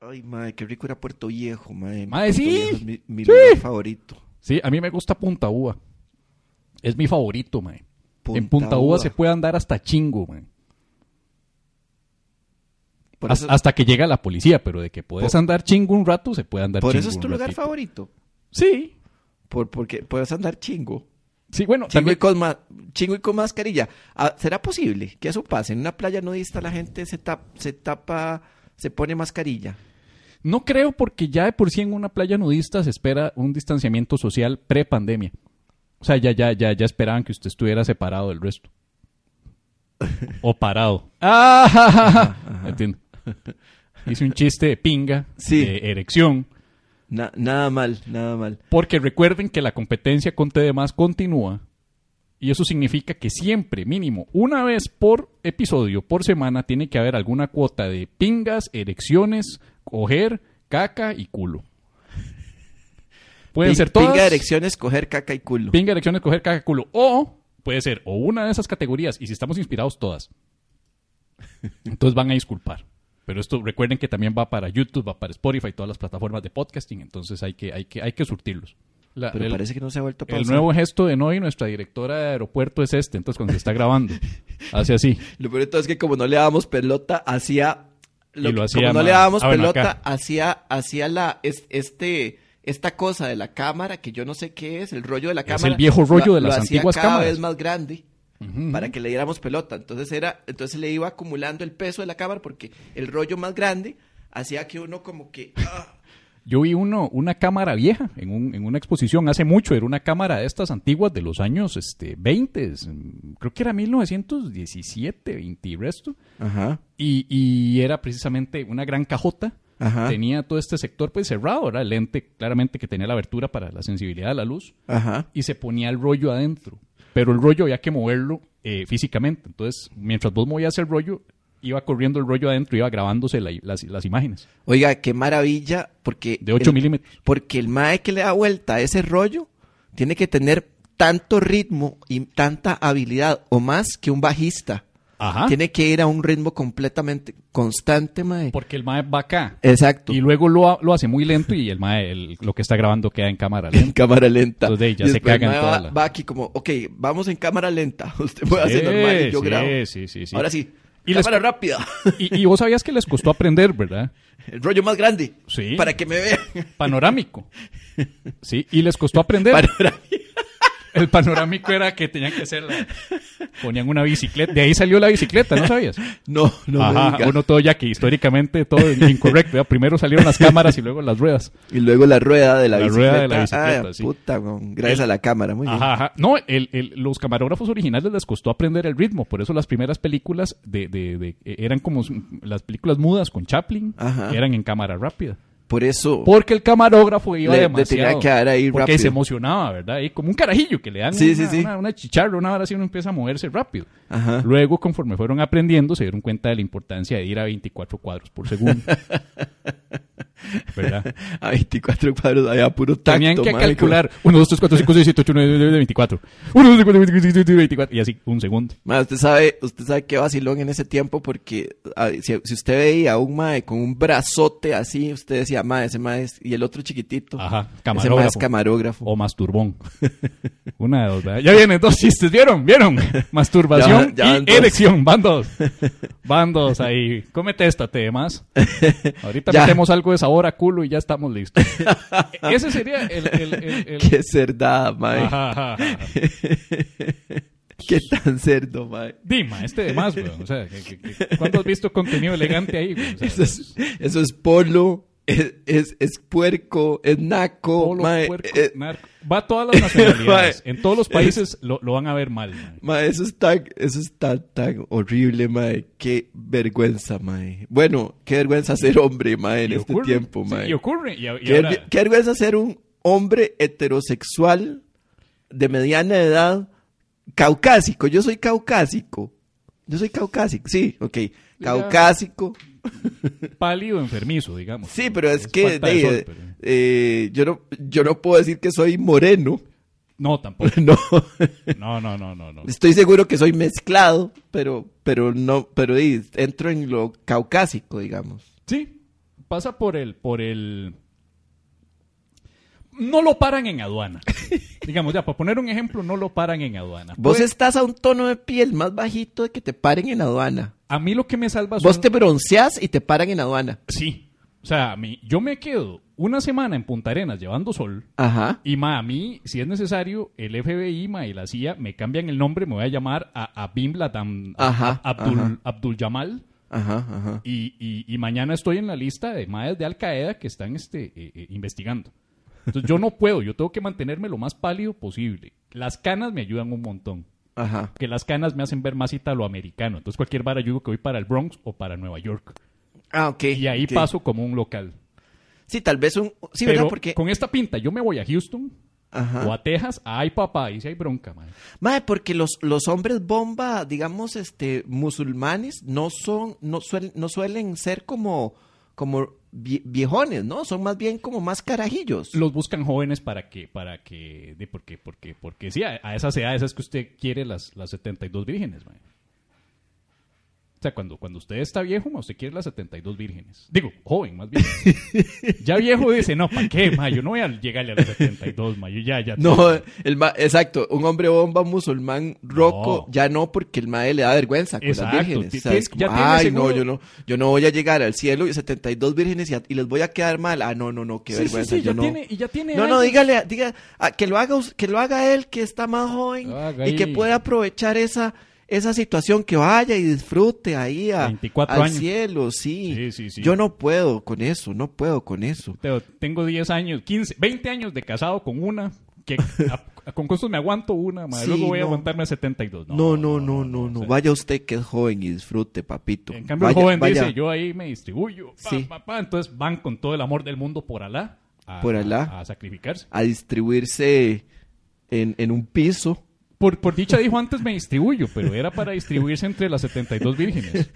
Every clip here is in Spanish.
Ay, mae, qué rico era Puerto Viejo. Mae, Puerto sí. Viejo es mi, mi Sí. lugar favorito. Sí, a mí me gusta Punta Uva. Es mi favorito. Punta en Punta Uva Uva. se puede andar hasta chingo. Por eso, Hasta que llega la policía, pero de que puedes Por- andar chingo un rato, se puede andar por chingo eso es tu lugar ratito. favorito. Sí. Por, porque puedes andar chingo. Sí, bueno, Chingo y, con ma- chingo y con mascarilla. Ah, ¿Será posible que eso pase? En una playa nudista la gente se, tap- se tapa, se pone mascarilla. No creo porque ya de por sí en una playa nudista se espera un distanciamiento social pre-pandemia. O sea, ya, ya, ya, ya esperaban que usted estuviera separado del resto. O parado. ¡Ah! Entiendo. Hice un chiste de pinga, Sí. de erección. Na- nada mal, nada mal. Porque recuerden que la competencia con TDMás continúa. Y eso significa que siempre, mínimo, una vez por episodio, por semana, tiene que haber alguna cuota de pingas, erecciones, coger, caca y culo. Pueden Pin- ser todas. Pinga, erecciones, coger caca y culo. Pinga, erecciones, coger, caca, culo. O puede ser o una de esas categorías. Y si estamos inspirados, todas. Entonces van a disculpar. Pero esto recuerden que también va para YouTube, va para Spotify, todas las plataformas de podcasting. Entonces hay que, hay que, hay que surtirlos. La- Pero el- parece que no se ha vuelto a el pausar. nuevo gesto de Noy, nuestra directora de aeropuerto, es este. Entonces, cuando se está grabando, hace así. Lo peor de todo es que como no le dábamos pelota, hacía... Y lo hacía como no le dábamos Ah, pelota, hacía, hacía la, es- este, esta cosa de la cámara, que yo no sé qué es, el rollo de la Es cámara. el viejo rollo lo- de las antiguas cada cámaras. vez más grande. Para que le diéramos pelota. Entonces era, entonces le iba acumulando el peso de la cámara porque el rollo más grande hacía que uno como que ah, Yo vi uno, una cámara vieja en, un- en una exposición hace mucho. Era una cámara de estas antiguas de los años este, 20. Creo que era 1917, 20 y resto. Ajá. Y, y era precisamente una gran cajota. Ajá. Tenía todo este sector pues cerrado. Era el lente claramente que tenía la abertura para la sensibilidad de la luz. Ajá. y se ponía el rollo adentro. Pero el rollo había que moverlo eh, físicamente. Entonces, mientras vos movías el rollo, iba corriendo el rollo adentro, iba grabándose la- las, las imágenes. Oiga, qué maravilla porque De 8 el- milímetros. Porque el mae que le da vuelta a ese rollo tiene que tener tanto ritmo y tanta habilidad o más que un bajista. Ajá. Tiene que ir a un ritmo completamente constante, mae. Porque el mae va acá. Exacto. Y luego lo, lo hace muy lento y el mae, el- lo que está grabando queda en cámara en lenta. cámara lenta. Entonces, de ahí ya Y se después el cagan mae toda va, la- va aquí como, ok, vamos en cámara lenta. Usted puede Sí, hacer normal y yo sí, grabo. sí, sí, sí. Ahora sí. Y les- cámara rápida. Y, y vos sabías que les costó aprender, ¿verdad? El rollo más grande. Sí. Para que me vean. Panorámico. Sí, y les costó aprender. Panorama. El panorámico era que tenían que hacer la... Ponían una bicicleta. De ahí salió la bicicleta, ¿no sabías? No, no me Ajá, uno todo ya que históricamente todo incorrecto. ¿verdad? Primero salieron las cámaras y luego las ruedas. Y luego la rueda de la, La bicicleta. rueda de la bicicleta, Ah, sí. puta, gracias El- a la cámara. Muy bien. Ajá. No, el- el- los camarógrafos originales les costó aprender el ritmo. Por eso las primeras películas de, de- de- eran como las películas mudas con Chaplin. Ajá. Eran en cámara rápida. Por eso. Porque el camarógrafo iba Le- le demasiado. tenía que dar ahí porque rápido. se emocionaba, ¿verdad? Y como un carajillo que le dan Sí, una, sí, sí. una- una chicharra, una hora así uno empieza a moverse rápido. Ajá. Luego, conforme fueron aprendiendo, se dieron cuenta de la importancia de ir a 24 cuadros por segundo. ¿Verdad? A 24 cuadros, había puro tacto. Tenían que mae, calcular 1, 2, 3, 4, 5, 6, 7, 8, 9, 10, 24. 1, 2, 3, 4, 5, 6, 7, 8, 24. Y así, un segundo. Mae, usted sabe, usted sabe qué vacilón en ese tiempo porque ah, si, si usted veía a un mae con un brazote así, usted decía, mae, ese mae es... Y el otro chiquitito. Ajá, Ese mae es camarógrafo. camarógrafo. O masturbón. Una de dos, ¿verdad? Ya vienen dos chistes, ¿vieron? ¿Vieron? Masturbación Ya- ya y dos. erección. Van dos. Van dos ahí. Cómete esta, te más. Ahorita metemos algo de sabor a culo y ya estamos listos. Ese sería el... el, el- el- Qué cerdada, mae. Ajá, ajá, ajá. Qué tan cerdo, mae. Dima, este de más, weón. O sea, ¿cuándo has visto contenido elegante ahí? O sea, Eso es, eso es polo, es, es, es puerco, es naco, polo, mae, puerco, eh, narco. Va a todas las nacionalidades. Mae. en todos los países lo, lo van a ver mal, mae. mae, eso es tan, eso es tan, tan horrible, mae. Qué vergüenza, mae. Bueno, qué vergüenza ser hombre, mae, en este ocurre, tiempo, sí, mae. y ocurre. Y, y qué, ahora- qué vergüenza ser un hombre heterosexual de mediana edad, caucásico. Yo soy caucásico. Yo soy caucásico, sí, ok. Caucásico. pálido enfermizo, digamos. Sí, pero es, que de de- sol, pero- eh, yo, no, yo no puedo decir que soy moreno. No, tampoco. No, No, no, no, no, no. estoy seguro que soy mezclado, pero, pero no, pero entro en lo caucásico, digamos. Sí, pasa por el, por el. No lo paran en aduana. Digamos, ya, para poner un ejemplo, no lo paran en aduana. Vos Pues, estás a un tono de piel más bajito de que te paren en aduana. A mí lo que me salva son... Vos te bronceás y te paran en aduana. Sí. O sea, a mí, yo me quedo una semana en Punta Arenas llevando sol. Ajá. Y ma, a mí, si es necesario, el FBI ma, y la CIA me cambian el nombre, me voy a llamar a, a Bin Laden Ajá, a- Abdul, ajá. Abdul Jamal. Ajá, ajá. Y, y- y mañana estoy en la lista de maes de Al Qaeda que están este, eh, eh, investigando. Entonces yo no puedo, yo tengo que mantenerme lo más pálido posible. Las canas me ayudan un montón. Ajá. Que las canas me hacen ver más italoamericano. Entonces cualquier vara yo que voy para el Bronx o para Nueva York. Ah, ok. Y ahí paso como un local. Sí, tal vez un... Sí, Pero ¿verdad? Porque... con esta pinta yo me voy a Houston Ajá. o a Texas. Ay, papá, ahí sí hay bronca, mae. Mae, porque los, los hombres bomba, digamos, este, musulmanes, no son, no suelen, no suelen ser como, como viejones, ¿no? Son más bien como más carajillos. Los buscan jóvenes para que, para que, de, porque, porque, porque sí, a, esas edades es que usted quiere las, las 72 vírgenes, mae. O sea, cuando, cuando usted está viejo, ma, usted quiere las 72 vírgenes. Digo, joven, más bien. ya viejo dice, no, ¿para qué, ma? Yo no voy a llegarle a las 72, ma. Yo ya, ya. No, el ma- exacto, un hombre bomba musulmán roco, No. ya no, porque el mae le da vergüenza con Exacto, las vírgenes. ti- O sea, es ti- como, ay, seguro- no, yo no, yo no voy a llegar al cielo y 72 vírgenes y, a- y les voy a quedar mal. Ah, no, no, no, qué Sí, sí, vergüenza, sí, yo ya no. tiene, y ya tiene No, no, dígale, diga, ah, que lo haga, que lo haga él, que está más joven y que pueda aprovechar esa, esa situación, que vaya y disfrute ahí a, 24 al años. cielo, sí. Sí, sí, sí. Yo no puedo con eso, no puedo con eso. Tengo 10 años, 15, 20 años de casado con una, que a- a- con costos me aguanto una, Sí, luego voy a no. aguantarme a 72. No, no, no, no, no. o sea, Vaya usted que es joven y disfrute, papito. En cambio, Vaya- el joven vaya dice, yo ahí me distribuyo. pa, Sí. pa, pa. Entonces van con todo el amor del mundo por Alá. A, Por Alá. A, a sacrificarse. a distribuirse en, en un piso. Por, por dicha dijo antes me distribuyo, pero era para distribuirse entre las 72 vírgenes.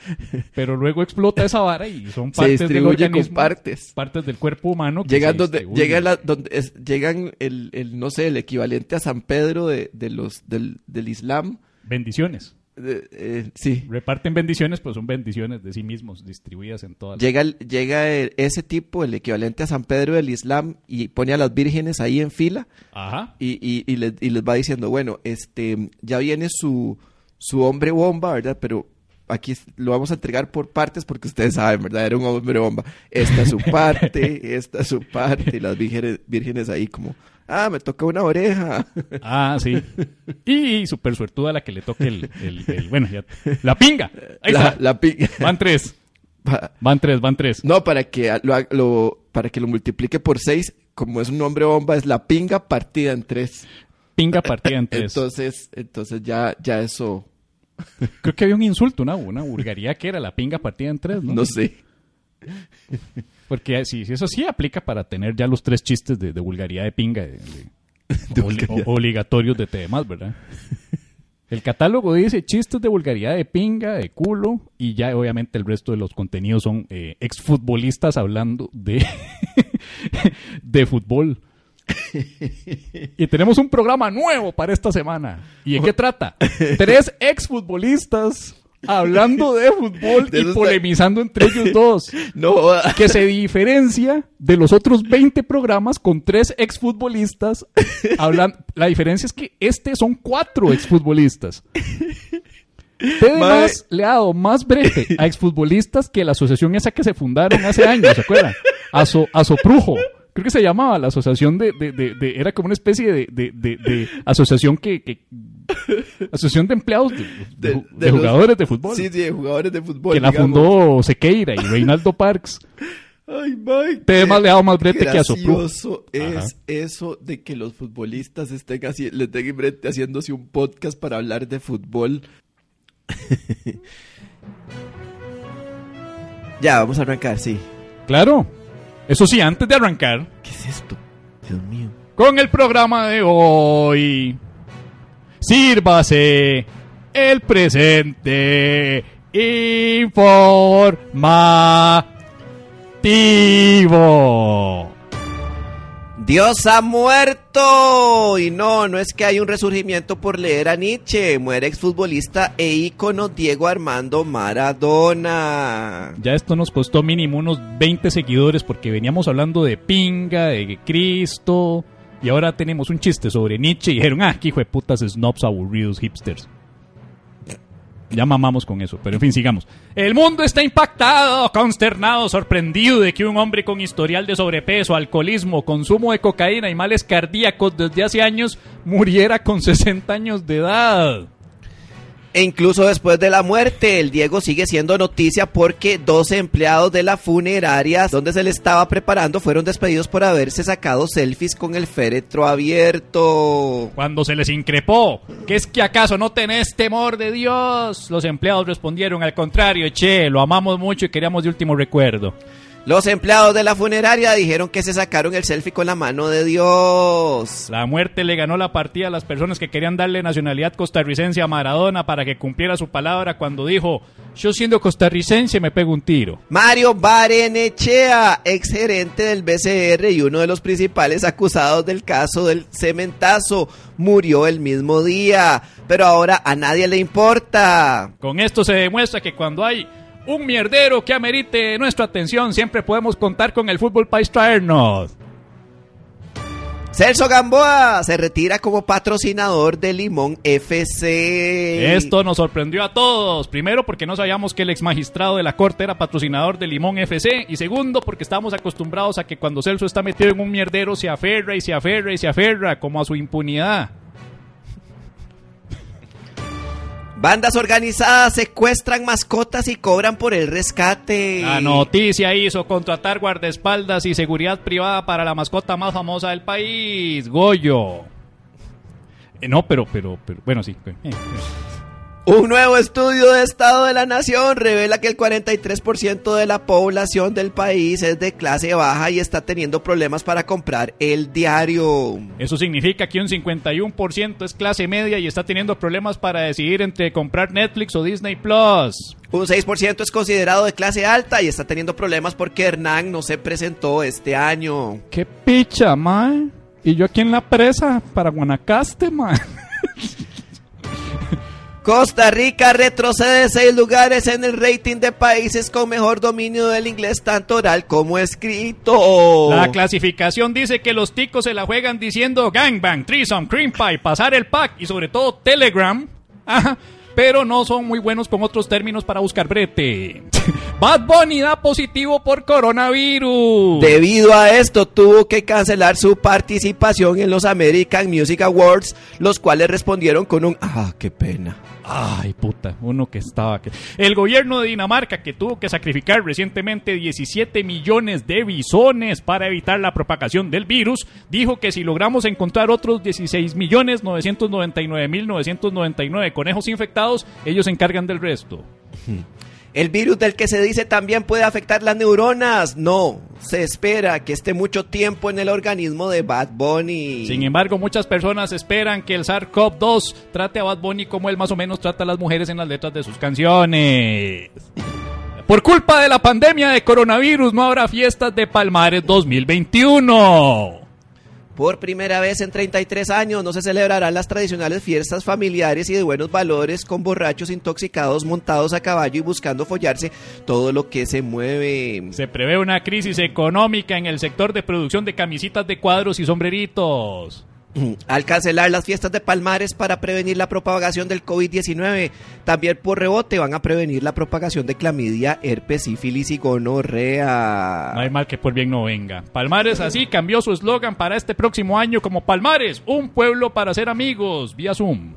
Pero luego explota esa vara y son Se partes del organismo, partes. partes del cuerpo humano. que Llegan se donde, llega la- donde es- llegan el, el, no sé, el equivalente a San Pedro de, de los, del, del Islam. Bendiciones. Eh, eh, sí. Reparten bendiciones, pues son bendiciones de sí mismos, distribuidas en todas. Llega, llega el- ese tipo, el equivalente a San Pedro del Islam, y pone a las vírgenes ahí en fila Ajá. y, y, y les, y les va diciendo, bueno, este, ya viene su, su hombre bomba, ¿verdad? Pero aquí lo vamos a entregar por partes porque ustedes saben, ¿verdad? Era un hombre bomba. Esta es su parte, esta es su parte, y las vírgenes, vírgenes ahí como, ah, me toca una oreja. Ah, sí. Y súper suertuda la que le toque el... el- el- bueno, ya... La pinga. Ahí La, está. la pi- Van tres. Van tres, van tres. No, para que lo, para que lo multiplique por seis, como es un hombre bomba, es la pinga partida en tres. Pinga partida en tres. Entonces, entonces ya, ya eso, Creo que había un insulto, una, una vulgaridad que era la pinga partida en tres, ¿no? no sé. Porque si, si eso sí aplica para tener ya los tres chistes de, de vulgaridad de pinga de- de- vulgaridad. o- obligatorios de temas, ¿verdad? El catálogo dice chistes de vulgaridad de pinga, de culo, y ya obviamente el resto de los contenidos son eh, exfutbolistas hablando de, de fútbol. Y tenemos un programa nuevo para esta semana. ¿Y de qué trata? Tres exfutbolistas hablando de fútbol De y está- polemizando entre ellos dos No, que se diferencia de los otros 20 programas con tres exfutbolistas hablando. La diferencia es que este son cuatro exfutbolistas. Usted Mae. además le ha dado más brete a exfutbolistas que la asociación esa que se fundaron hace años, ¿se acuerdan? Aso, Asoprujo. Creo que se llamaba la asociación de, de- de- de- era como una especie de, de- de- de asociación que, que- asociación de empleados de, de- De- de de los- jugadores de fútbol Sí, sí, de jugadores de fútbol. que la fundó Sequeira y Reinaldo Parks. Ay, Mike. Te más le ha dado más brete que a Sopru. gracioso es Ajá. eso de que los futbolistas estén así, le estén brete haciéndose un podcast para hablar de fútbol. ya, vamos a arrancar, sí. Claro. Eso sí, antes de arrancar ¿Qué es esto? Dios mío. con el programa de hoy, sírvase el presente informativo. Dios ha muerto. Y no, no es que hay un resurgimiento por leer a Nietzsche. Muere exfutbolista e ícono Diego Armando Maradona. Ya esto nos costó mínimo unos 20 seguidores porque veníamos hablando de pinga, de Cristo. Y ahora tenemos un chiste sobre Nietzsche y dijeron, ah, qué hijo de putas snobs aburridos hipsters. Ya mamamos con eso, pero en fin, sigamos. El mundo está impactado, consternado, sorprendido de que un hombre con historial de sobrepeso, alcoholismo, consumo de cocaína y males cardíacos desde hace años muriera con 60 años de edad. E incluso después de la muerte, el Diego sigue siendo noticia porque 12 empleados de la funeraria donde se le estaba preparando fueron despedidos por haberse sacado selfies con el féretro abierto. Cuando se les increpó, ¿qué es que acaso no tenés temor de Dios? Los empleados respondieron al contrario, che, lo amamos mucho y queríamos de último recuerdo. Los empleados de la funeraria dijeron que se sacaron el selfie con la mano de Dios. La muerte le ganó la partida a las personas que querían darle nacionalidad costarricense a Maradona para que cumpliera su palabra cuando dijo, yo siendo costarricense me pego un tiro. Mario Barenechea, ex gerente del BCR y uno de los principales acusados del caso del cementazo, murió el mismo día, pero ahora a nadie le importa. Con esto se demuestra que cuando hay un mierdero que amerite nuestra atención, siempre podemos contar con el fútbol para traernos. Celso Gamboa se retira como patrocinador de Limón FC. Esto nos sorprendió a todos. Primero porque no sabíamos que el ex magistrado de la corte era patrocinador de Limón FC. Y segundo porque estamos acostumbrados a que cuando Celso está metido en un mierdero se aferra y se aferra y se aferra como a su impunidad. Bandas organizadas secuestran mascotas y cobran por el rescate. La noticia hizo contratar guardaespaldas y seguridad privada para la mascota más famosa del país, Goyo. Eh, no, pero, pero, pero, bueno, sí. Eh, eh. Un nuevo estudio de Estado de la Nación revela que el 43% de la población del país es de clase baja y está teniendo problemas para comprar el diario. Eso significa que un 51% es clase media y está teniendo problemas para decidir entre comprar Netflix o Disney Plus. Un 6% es considerado de clase alta y está teniendo problemas porque Hernán no se presentó este año. ¡Qué picha, man! Y yo aquí en la presa para Guanacaste, man. Costa Rica retrocede seis lugares en el rating de países con mejor dominio del inglés tanto oral como escrito. La clasificación dice que los ticos se la juegan diciendo gangbang, threesome, cream pie, pasar el pack y sobre todo Telegram. Pero no son muy buenos con otros términos para buscar brete. Bad Bunny da positivo por coronavirus. Debido a esto tuvo que cancelar su participación en los American Music Awards, los cuales respondieron con un ah, qué pena. Ay, puta, uno que estaba... El gobierno de Dinamarca, que tuvo que sacrificar recientemente 17 millones de bisones para evitar la propagación del virus, dijo que si logramos encontrar otros 16 millones 999 mil 999 conejos infectados, ellos se encargan del resto. El virus del que se dice también puede afectar las neuronas. No, se espera que esté mucho tiempo en el organismo de Bad Bunny. Sin embargo, muchas personas esperan que el SARS-CoV-2 trate a Bad Bunny como él más o menos trata a las mujeres en las letras de sus canciones. Por culpa de la pandemia de coronavirus no habrá fiestas de Palmares 2021. Por primera vez en 33 años no se celebrarán las tradicionales fiestas familiares y de buenos valores con borrachos intoxicados montados a caballo y buscando follarse todo lo que se mueve. Se prevé una crisis económica en el sector de producción de camisitas de cuadros y sombreritos. Al cancelar las fiestas de Palmares para prevenir la propagación del COVID-19, también por rebote van a prevenir la propagación de clamidia, herpes, sífilis y gonorrea. No hay mal que por bien no venga. Palmares así cambió su eslogan para este próximo año como Palmares, un pueblo para ser amigos, vía Zoom.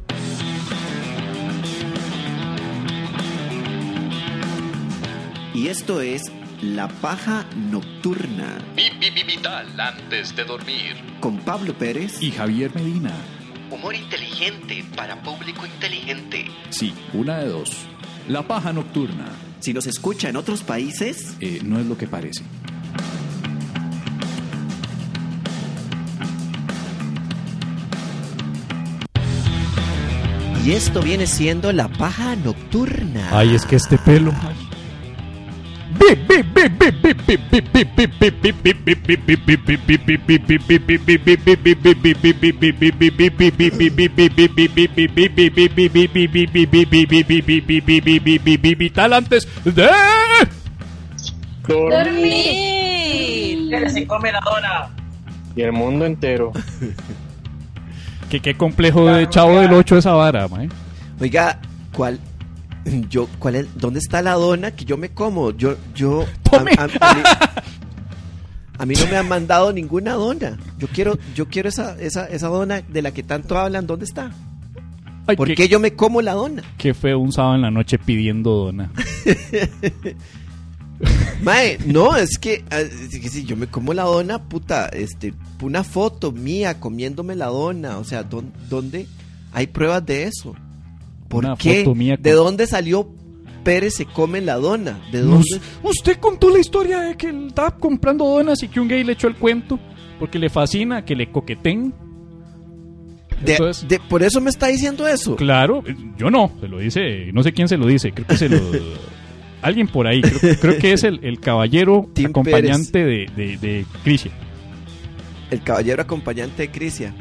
Y esto es la paja nocturna. Vital antes de dormir. Con Pablo Pérez y Javier Medina. Humor inteligente para público inteligente. Sí, una de dos. La paja nocturna. Si los escucha en otros países, eh, no es lo que parece. Y esto viene siendo la paja nocturna. Ay, es que este pelo. Vital antes de Dormir. Que se come la dona. Y el mundo entero. que qué complejo de chavo del 8 esa vara, mae. Oiga, ¿cuál? Yo, ¿cuál es? ¿Dónde está la dona que yo me como? Yo, yo. A, a- a mí, a mí no me han mandado ninguna dona. Yo quiero, yo quiero esa, esa, esa dona de la que tanto hablan. ¿Dónde está? Ay, ¿Por qué, qué yo me como la dona? qué feo un sábado en la noche pidiendo dona. Mae, no, es que, ah, es que si yo me como la dona, puta, este, una foto mía comiéndome la dona, o sea, ¿dón- ¿dónde hay pruebas de eso? ¿Por Una qué? foto mía ¿De dónde salió Pérez se come la dona? ¿De Nos- dónde? usted contó la historia de que él estaba comprando donas y que un gay le echó el cuento porque le fascina que le coqueten. De- Eso es- de- por eso me está diciendo eso. Claro, yo no, se lo dice, no sé quién se lo dice, creo que se lo... alguien por ahí, creo, creo que es el, el caballero Tim acompañante de, de, de Crisia. El caballero acompañante de Crisia.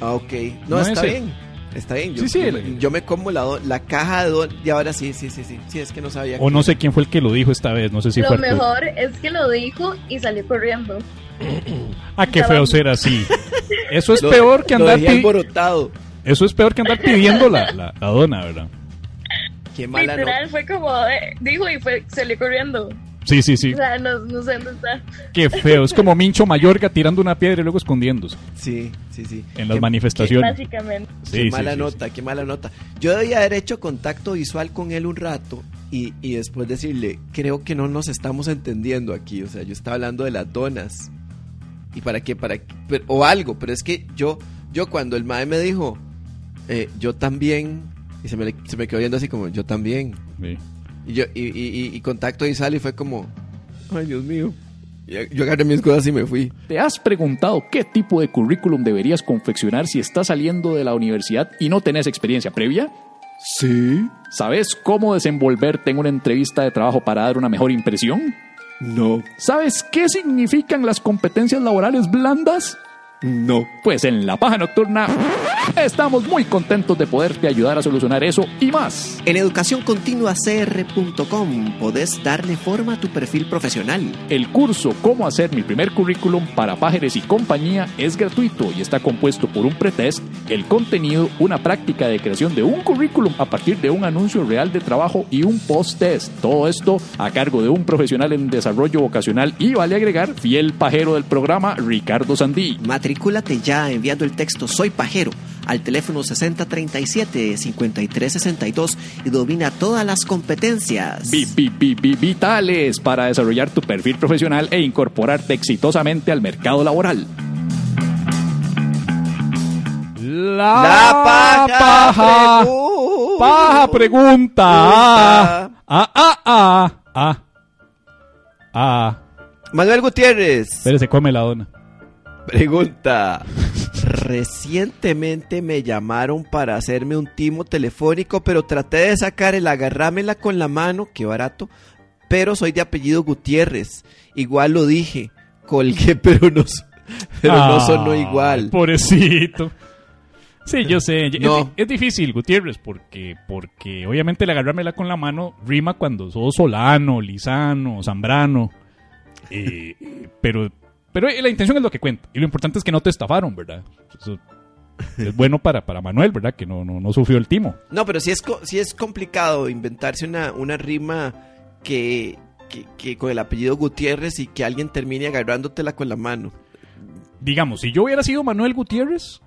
Ah, ok. No, No está ese. bien. Está bien. Yo, Sí, sí, yo, el- me, yo me como la, caja de don y ahora sí, sí, sí, sí. Sí, es que no sabía. O que- no sé quién fue el que lo dijo esta vez, no sé si Lo fue Arturo. mejor es que lo dijo y salió corriendo. Ah, qué feo ser así. Eso es Lo- peor que lo andar alborotado. Eso es peor que andar pidiendo la, la, la dona, ¿verdad? Qué mala no. Literal, fue como, eh, dijo y fue, salió corriendo. Sí, sí, sí. O sea, no, no sé dónde está. Qué feo. Es como Mincho Mayorga tirando una piedra y luego escondiéndose Sí, sí, sí. en las Qué- manifestaciones. Básicamente. Sí, qué sí, mala sí, nota, qué mala nota. Yo debía haber hecho contacto visual con él un rato y, y después decirle, creo que no nos estamos entendiendo aquí. O sea, yo estaba hablando de las donas. ¿Y para qué? Para qué? Pero- o algo, pero es que yo, yo cuando el mae me dijo, eh, yo también, y se me, se me quedó viendo así como, yo también. sí. Y yo, y, y, y- y contacto visual y fue como, ay Dios mío. Yo agarré mis cosas y me fui. ¿Te has preguntado qué tipo de currículum deberías confeccionar si estás saliendo de la universidad y no tenés experiencia previa? Sí, ¿Sabes cómo desenvolverte en una entrevista de trabajo para dar una mejor impresión? no, ¿Sabes qué significan las competencias laborales blandas? no. Pues en La Paja Nocturna estamos muy contentos de poderte ayudar a solucionar eso y más. En educacioncontinuacr.com podés darle forma a tu perfil profesional. El curso Cómo hacer mi primer currículum para pájaros y compañía es gratuito y está compuesto por un pretest, el contenido, una práctica de creación de un currículum a partir de un anuncio real de trabajo y un post-test. Todo esto a cargo de un profesional en desarrollo vocacional y vale agregar fiel pajero del programa Ricardo Sandí. Matrículate ya enviando el texto Soy Pajero al teléfono 6037-5362 y domina todas las competencias. Vi- vi- vi- vi- Vitales para desarrollar tu perfil profesional e incorporarte exitosamente al mercado laboral. La, La paja, paja, pregunta. paja pregunta. Ah, ah, ah, ah, ah. Manuel Gutiérrez Espere, se come la dona. pregunta. Recientemente me llamaron para hacerme un timo telefónico, pero traté de sacar el agarrámela con la mano, qué barato, pero soy de apellido Gutiérrez. Igual lo dije, colgué, pero no, pero no sonó igual. Pobrecito. Sí, yo sé. Es- No. Es, difícil, Gutiérrez, porque, porque obviamente el agarrármela con la mano rima cuando sos Solano, Lisano, Zambrano. Eh, pero, pero la intención es lo que cuenta. Y lo importante es que no te estafaron, ¿verdad? Eso es bueno para, para Manuel, ¿verdad? Que no, no, no sufrió el timo. No, pero sí es, co- sí es complicado inventarse una, una rima que, que, que con el apellido Gutiérrez y que alguien termine agarrándotela con la mano. digamos, si yo hubiera sido Manuel Gutiérrez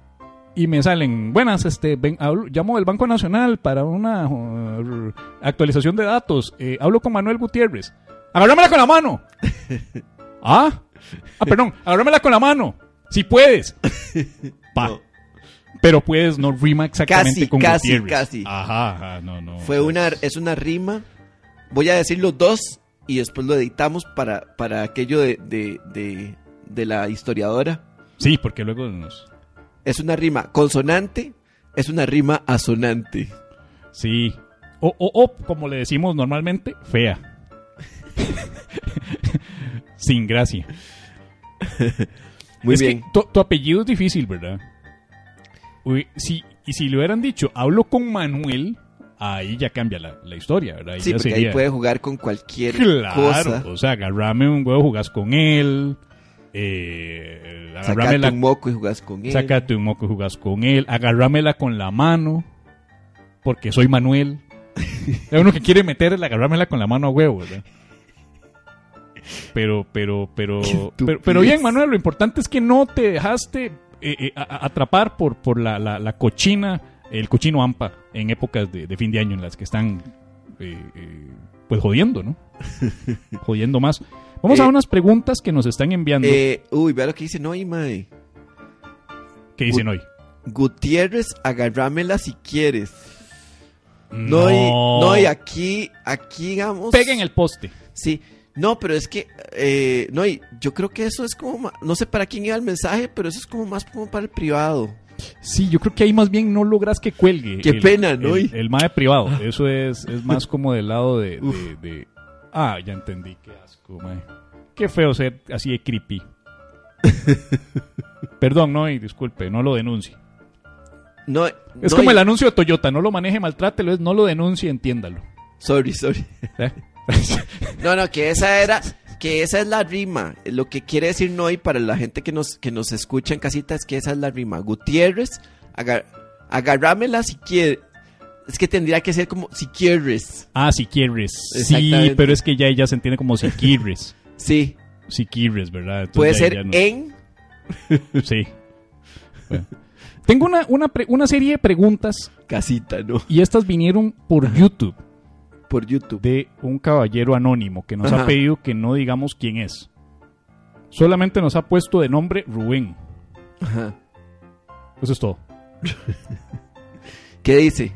y me salen, buenas, este, ven, hablo- llamo del Banco Nacional para una uh, actualización de datos, eh, hablo con Manuel Gutiérrez, agárramela con la mano. ah, ah, perdón, agárramela con la mano, si puedes. Pa. No. Pero puedes, no rima exactamente Casi, con casi, Gutiérrez. casi. Ajá, ajá, no, no. Fue una, es una rima. Voy a decir los dos y después lo editamos para, para aquello de, de, de, de la historiadora. Sí, porque luego nos... Es una rima consonante, es una rima asonante. Sí. O, o, o, como le decimos normalmente, fea. Sin gracia. Muy Es que bien. tu, tu apellido es difícil, ¿verdad? Uy, y si le hubieran dicho, hablo con Manuel, ahí ya cambia la, la historia, ¿verdad? Ahí Sí, ya porque sería- ahí puede jugar con cualquier Claro, cosa. o sea, agarrame un huevo, jugás con él. Eh, Sacate la, un moco y jugás con él. sácate un moco y jugás con él. Agarrámela con la mano, porque soy Manuel. Hay uno que quiere meter el agarrámela con la mano a huevo, ¿verdad? Pero, pero, pero, pero, pero bien, Manuel, lo importante es que no te dejaste eh, eh, atrapar por, por la, la- la cochina, el cochino AMPA en épocas de, de fin de año en las que están eh, eh, pues jodiendo, ¿no? jodiendo más. Vamos a unas preguntas que nos están enviando. Uy, vea lo que dice Noy, mae. ¿Qué dicen hoy? Gutiérrez, agarrámela si quieres. No, y, No. y aquí, aquí digamos. Peguen el poste. Sí. No, pero es que, eh, no, y yo creo que eso es como, no sé para quién iba el mensaje, pero eso es como más como para el privado. Sí, yo creo que ahí más bien no logras que cuelgue. Qué el- pena, ¿no? El, el mae privado. Eso es, es más como del lado de, de- de- Ah, ya entendí. Qué asco, mae. Qué feo ser así de creepy. Perdón, no, y disculpe, no lo denuncie. No, Es no, como el anuncio de Toyota, no lo maneje, maltrátelo, es no lo denuncie, entiéndalo. Sorry, sorry. ¿Eh? No, no, que esa era, que esa es la rima. Lo que quiere decir Noy para la gente que nos, que nos escucha en casita es que esa es la rima. Gutiérrez, agar, agarrámela si quieres. Es que tendría que ser como si quieres. ah, si quieres. Sí, pero es que ya ella se entiende como si quieres. Sí, Si quieres, ¿verdad? Entonces puede ser no- en. Sí. Bueno. Tengo una, una, pre- una serie de preguntas Casita, ¿no? y estas vinieron por YouTube Por YouTube. de un caballero anónimo que nos ha pedido que no digamos quién es. Solamente nos ha puesto de nombre Rubén. Ajá. Eso es todo. ¿Qué dice?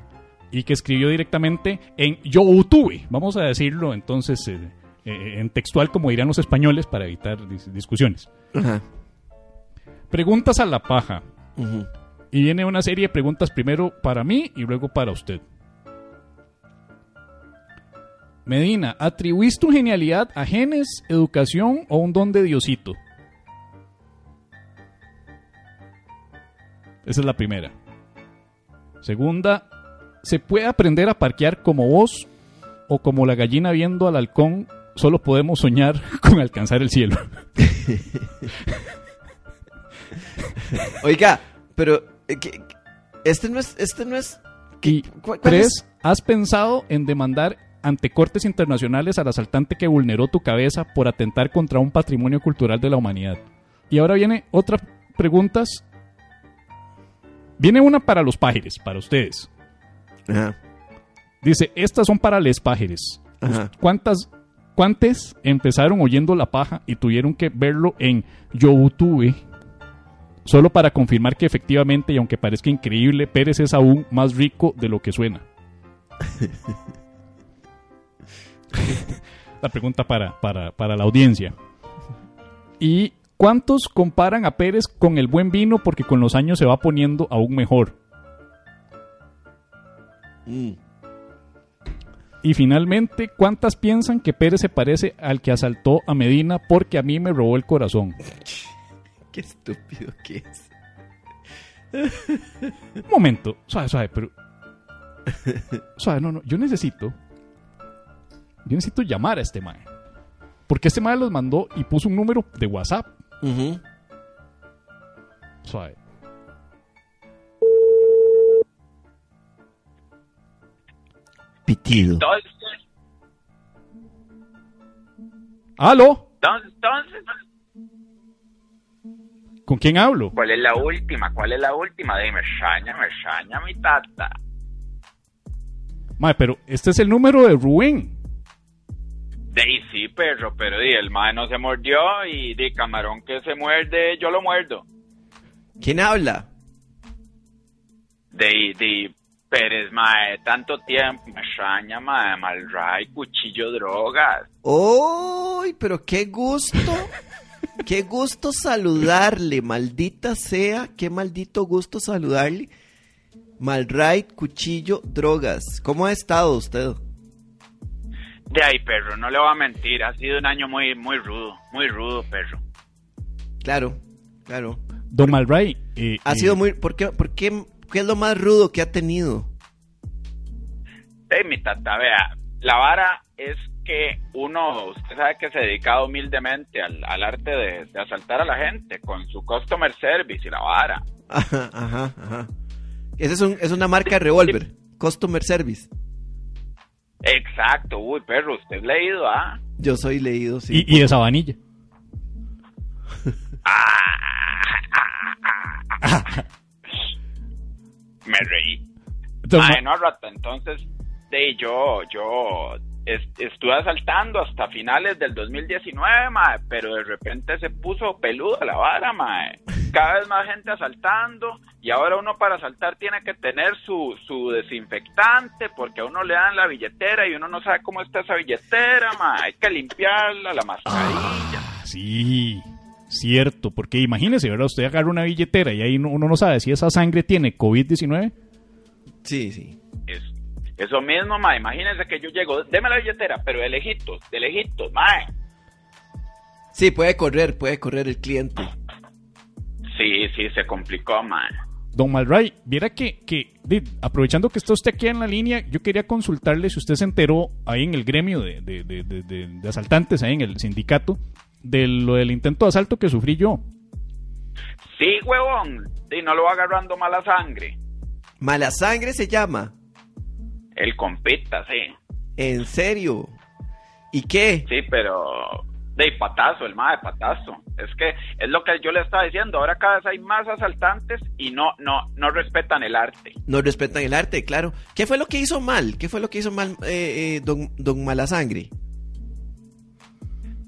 Y que escribió directamente en YouTube. Vamos a decirlo entonces eh, eh, en textual como dirían los españoles para evitar dis- discusiones. Ajá. Preguntas a la paja. Y viene una serie de preguntas primero para mí y luego para usted. Medina, ¿atribuís tu genialidad a genes, educación o un don de Diosito? Esa es la primera. Segunda, ¿se puede aprender a parquear como vos o como la gallina viendo al halcón? Solo podemos soñar con alcanzar el cielo. Oiga, pero eh, este no es, este no es. Y tres, es? ¿has pensado en demandar ante cortes internacionales al asaltante que vulneró tu cabeza por atentar contra un patrimonio cultural de la humanidad? Y ahora viene otra preguntas. Viene una para los pájaros, para ustedes. Ajá. Dice, estas son para les pájaros. Ajá. ¿Cuántas, ¿Cuántas empezaron oyendo la paja y tuvieron que verlo en YouTube? Solo para confirmar que efectivamente, y aunque parezca increíble, Pérez es aún más rico de lo que suena. la pregunta para, para, para la audiencia. ¿Y cuántos comparan a Pérez con el buen vino porque con los años se va poniendo aún mejor? Mm. Y finalmente, ¿cuántas piensan que Pérez se parece al que asaltó a Medina porque a mí me robó el corazón? Qué estúpido que es. Un momento, suave, suave, pero... Suave, no, no, yo necesito... Yo necesito llamar a este mae. Porque este mae los mandó y puso un número de WhatsApp. Suave. Pitido. Entonces, ¿Aló? entonces, ¿Con quién hablo? ¿cuál es la última? ¿Cuál es la última? De me extraña, me extraña mi tata. Mae, pero este es el número de Rubén. De ahí sí, perro, pero di, el mae no se mordió y de camarón que se muerde, yo lo muerdo. ¿Quién habla? De ahí, de Pérez, mae, tanto tiempo, me extraña, mae, malray, cuchillo, drogas. ¡Uy! Pero qué gusto. qué gusto saludarle, maldita sea. Qué maldito gusto saludarle. Malright, cuchillo, drogas. ¿Cómo ha estado usted? De ahí, perro, no le voy a mentir, ha sido un año muy, muy rudo, muy rudo, perro. Claro, claro. Don Malray, eh, Ha eh, sido muy... ¿por qué, por qué, qué es lo más rudo que ha tenido? Ey, mi tata, vea, la vara es que uno, usted sabe que se ha dedicado humildemente al, al arte de, de asaltar a la gente con su customer service y la vara. Ajá, ajá, ajá. Esa es, un, es una marca de revólver. Customer Service. Exacto, uy, perro, usted es leído, ¿ah? Yo soy leído, sí. y, y de Sabanilla. Me reí. Don Mae, Ma- no, rata, entonces, de yo, yo es- estuve asaltando hasta finales del 2019, mae, pero de repente se puso peluda la vara, mae. Cada vez más gente asaltando y ahora uno para asaltar tiene que tener su, su desinfectante porque a uno le dan la billetera y uno no sabe cómo está esa billetera, mae. Hay que limpiarla, la mascarilla. Sí, cierto, porque imagínese, ¿verdad? Usted agarra una billetera y ahí no- uno no sabe si esa sangre tiene COVID-19. Sí, sí. Es- eso mismo, mae. Imagínense que yo llego, deme la billetera, pero de lejitos, de lejitos, mae. Sí, puede correr, puede correr el cliente. Sí, sí, se complicó, mae. Don Malray, viera que, que aprovechando que está usted aquí en la línea, yo quería consultarle si usted se enteró ahí en el gremio de, de- de- de- de- de asaltantes, ahí en el sindicato, de lo del intento de asalto que sufrí yo. Sí, huevón. Y no lo va agarrando mala sangre. Mala sangre se llama. El compita, sí. ¿En serio? ¿Y qué? Sí, pero... De patazo, el más de patazo. Es que es lo que yo le estaba diciendo. Ahora cada vez hay más asaltantes y no, no, no respetan el arte. No respetan el arte, claro. ¿Qué fue lo que hizo mal? ¿Qué fue lo que hizo mal eh, eh, don, don Malasangre?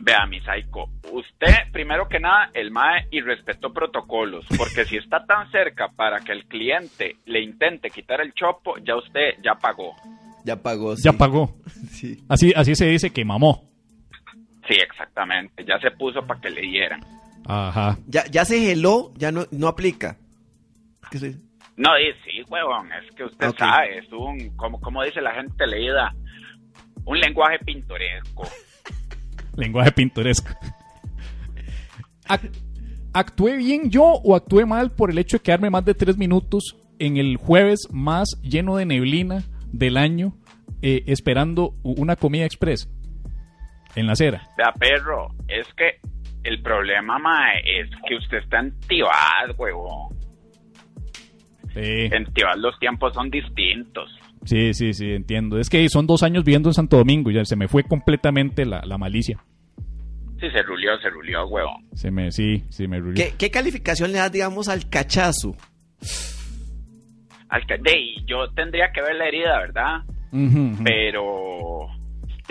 Vea, mi psycho, usted, primero que nada, el MAE y respetó protocolos, porque si está tan cerca para que el cliente le intente quitar el chopo, ya usted ya pagó. Ya pagó. Ya sí. pagó. Sí. Así, así se dice que mamó. Sí, exactamente, ya se puso para que le dieran. Ajá. Ya, ya se geló, ya no, no aplica. ¿Qué se- No, y sí, huevón, es que usted sabe, es un, como, como dice la gente leída, un lenguaje pintoresco. Lenguaje pintoresco. Ac- ¿Actué bien yo o actué mal por el hecho de quedarme más de tres minutos en el jueves más lleno de neblina del año eh, esperando una comida express en la acera? Vea, perro, es que el problema, mae, es que usted está en Tibás, huevón. Eh, En Tibás los tiempos son distintos. sí, sí, sí, entiendo. Es que son dos años viviendo en Santo Domingo y ya se me fue completamente la, la malicia. Sí, se rulió, se rulió, huevón. Se me, sí, sí, me rulió. ¿Qué, qué calificación le das, digamos, al cachazo? Al que- de, y yo tendría que ver la herida, ¿verdad? Pero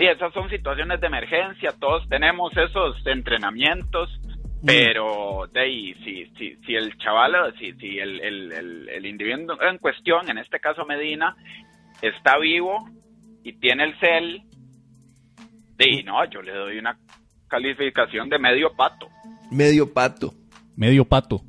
sí, esas son situaciones de emergencia, todos tenemos esos entrenamientos, pero de ahí, si, si, si el chaval, si, si el, el, el, el individuo en cuestión, en este caso Medina, está vivo y tiene el cel, de ahí, no, yo le doy una calificación de medio pato. Medio pato. Medio pato.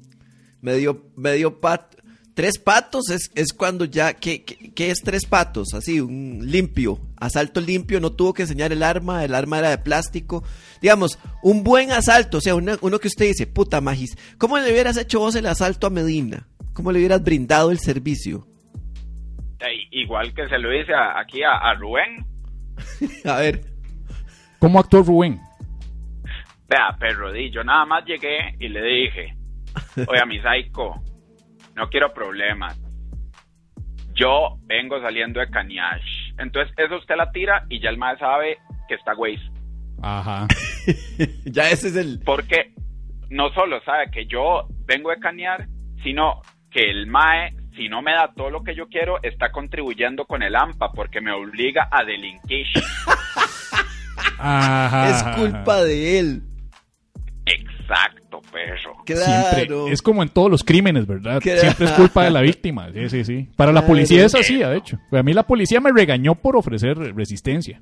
Medio, medio pato. Tres patos es, es cuando ya. ¿qué, qué, qué es tres patos? Así, un limpio. Asalto limpio, no tuvo que enseñar el arma, el arma era de plástico. Digamos, un buen asalto, o sea, una- uno que usted dice, puta magis, ¿cómo le hubieras hecho vos el asalto a Medina? ¿Cómo le hubieras brindado el servicio? Igual que se lo dice a- aquí a, a Rubén, A ver, ¿Cómo actuó Rubén? Vea, perro, di, yo nada más llegué y le dije, oye, mi psycho, no quiero problemas. Yo vengo saliendo de Caniash. Entonces, eso usted la tira y ya el mae sabe que está güey. Ajá. ya ese es el. Porque no solo sabe que yo vengo de canear, sino que el mae, si no me da todo lo que yo quiero, está contribuyendo con el AMPA porque me obliga a delinquir. Ajá. Es culpa de él. Exacto, perro. Siempre. Es como en todos los crímenes, ¿verdad? Claro. Siempre es culpa de la víctima. Sí, sí, sí. Para la policía es así, de hecho. A mí la policía me regañó por ofrecer resistencia.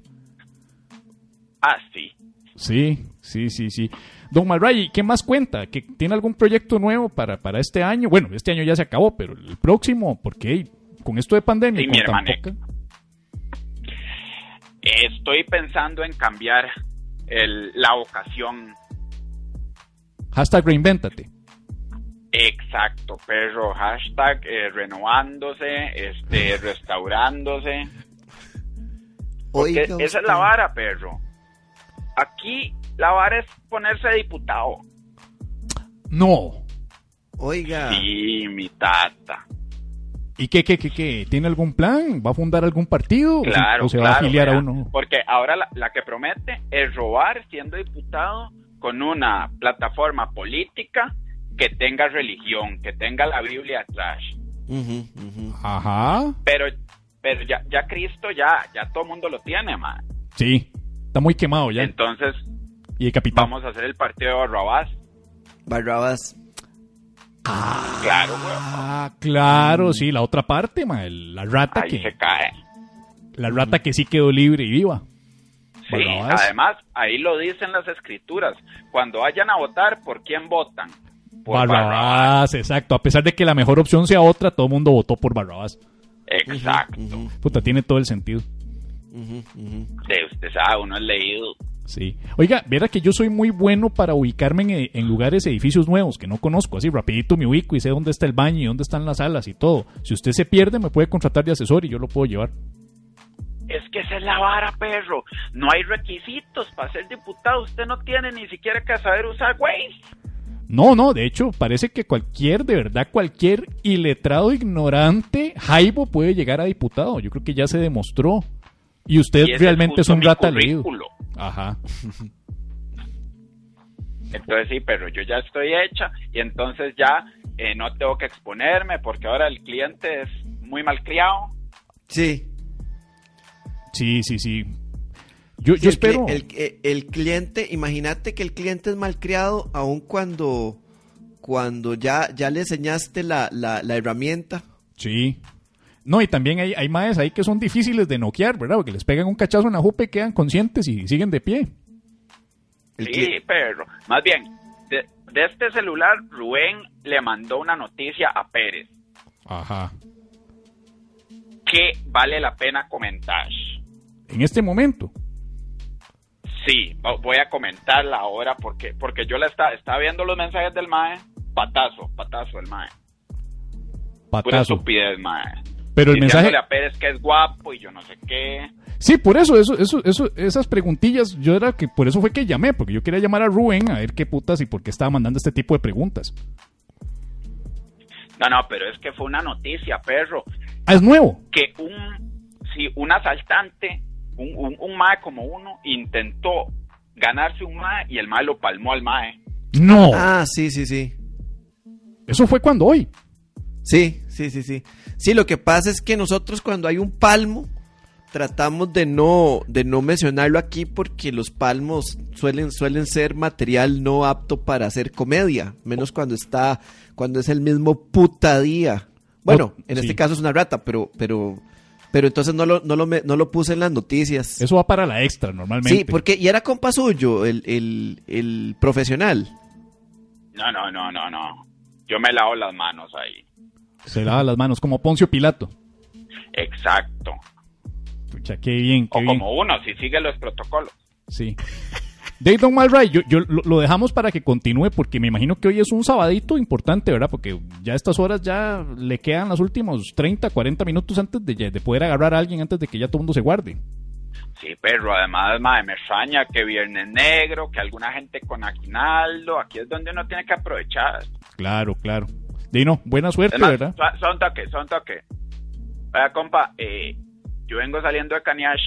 Ah, sí. Sí, sí, sí, sí. Don Malray, ¿qué más cuenta? ¿Que ¿Tiene algún proyecto nuevo para, para este año? Bueno, este año ya se acabó, pero el próximo, porque con esto de pandemia, Sí, con mi tan hermane. poca- Estoy pensando en cambiar el- la vocación. Hashtag reinvéntate. Exacto, perro. Hashtag eh, renovándose, este, restaurándose. Porque Oiga esa es la vara, perro. Aquí la vara es ponerse diputado. No. Oiga. Sí, mi tata. ¿Y qué, qué, qué, qué? ¿Tiene algún plan? ¿Va a fundar algún partido? ¿O se- Claro, ¿O se va a claro, afiliar a uno? Porque ahora la, la que promete es robar siendo diputado con una plataforma política que tenga religión, que tenga la Biblia atrás. Ajá. Pero, pero ya, ya Cristo ya, ya todo el mundo lo tiene, man. Sí. Está muy quemado ya. Entonces Y el capitán. vamos a hacer el partido de Barrabás. Barrabás. Claro, güey. Ah, claro, sí, la otra parte, ma, el- la rata Ahí que se cae. la rata que sí quedó libre y viva. Sí, además, ahí lo dicen las escrituras. Cuando vayan a votar, ¿por quién votan? Por Barrabás, Barrabás. exacto. A pesar de que la mejor opción sea otra, todo el mundo votó por Barrabás. Exacto. Puta, tiene todo el sentido. ujú, ujú. Sí, usted sabe, uno es leído. Sí. Oiga, viera que yo soy muy bueno para ubicarme en, en lugares, edificios nuevos que no conozco. Así rapidito me ubico y sé dónde está el baño y dónde están las salas y todo. Si usted se pierde, me puede contratar de asesor y yo lo puedo llevar. Es que esa es la vara, perro. No hay requisitos para ser diputado. Usted no tiene ni siquiera que saber usar Waze. No, no, de hecho, parece que cualquier, de verdad, cualquier iletrado ignorante, Jaibo puede llegar a diputado. Yo creo que ya se demostró. Y usted Y realmente es un rata leído. Ajá. Entonces sí, pero yo ya estoy hecha y entonces ya eh, no tengo que exponerme porque ahora el cliente es muy malcriado. Sí. Sí, sí, sí. Yo, Sí, yo el espero. El, eh, el cliente, imagínate que el cliente es malcriado aun cuando, cuando ya, ya le enseñaste la, la, la herramienta. Sí. No, y también hay, hay maes ahí que son difíciles de noquear, ¿verdad? Porque les pegan un cachazo en la jupa y quedan conscientes y siguen de pie. El sí, perro. Más bien, de, de este celular, Rubén le mandó una noticia a Pérez Ajá. que vale la pena comentar. En este momento. Sí, vo- voy a comentarla ahora porque porque yo la estaba, estaba viendo los mensajes del MAE. Patazo, patazo el MAE. Pura Patazo. estupidez, MAE. Pero el mensaje. a Pérez que es guapo y yo no sé qué. Sí, por eso, eso, eso, eso, esas preguntillas, yo era que por eso fue que llamé, porque yo quería llamar a Rubén a ver qué putas y por qué estaba mandando este tipo de preguntas. No, no, pero es que fue una noticia, perro. Ah, es nuevo. Que un, sí, un asaltante, un, un, un MAE como uno, intentó ganarse un MAE y el MAE lo palmó al MAE. No. Ah, sí, sí, sí. Eso fue cuando hoy. Sí, sí, sí, sí. Sí, lo que pasa es que nosotros cuando hay un palmo tratamos de no de no mencionarlo aquí porque los palmos suelen suelen ser material no apto para hacer comedia, menos cuando está cuando es el mismo puta día. Bueno, Oh, en sí. este caso es una rata, pero pero pero entonces no lo no lo me- no lo puse en las noticias. Eso va para la extra normalmente. Sí, porque y era compa suyo, el, el, el profesional. No, no, no, no, no. Yo me lavo las manos ahí. Se lava las manos como Poncio Pilato. Exacto. Pucha, qué bien, qué O bien. como uno, si sigue los protocolos. Sí. Dave Don Malray, yo, yo lo, lo dejamos para que continúe porque me imagino que hoy es un sabadito importante, ¿verdad? Porque ya a estas horas ya le quedan los últimos 30, 40 minutos antes de, de poder agarrar a alguien antes de que ya todo el mundo se guarde. Sí, pero además, madre, me extraña que Viernes Negro, que alguna gente con aguinaldo, aquí es donde uno tiene que aprovechar. Claro, claro. Dino, buena suerte, Además, ¿verdad? son- son toque, son toque. Vaya, compa, eh, yo vengo saliendo de Caniash.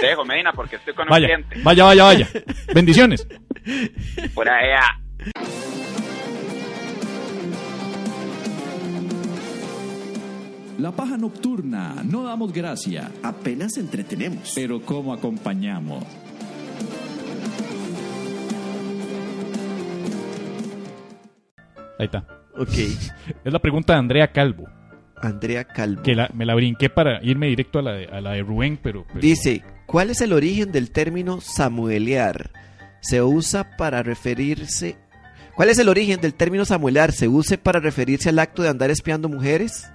Te dejo, Medina, porque estoy con un Vaya, cliente. vaya, vaya, vaya. Bendiciones. Por allá. La paja nocturna, no damos gracia, Apenas entretenemos. pero ¿cómo acompañamos? Ahí está. Ok. Es la pregunta de Andrea Calvo, Andrea Calvo. que la- me la brinqué para irme directo a la de, a la de Rubén, pero... pero- Dice, ¿cuál es el origen del término samuelear? Se usa para referirse... ¿Cuál es el origen del término samuelear? ¿Se usa para referirse al acto de andar espiando mujeres?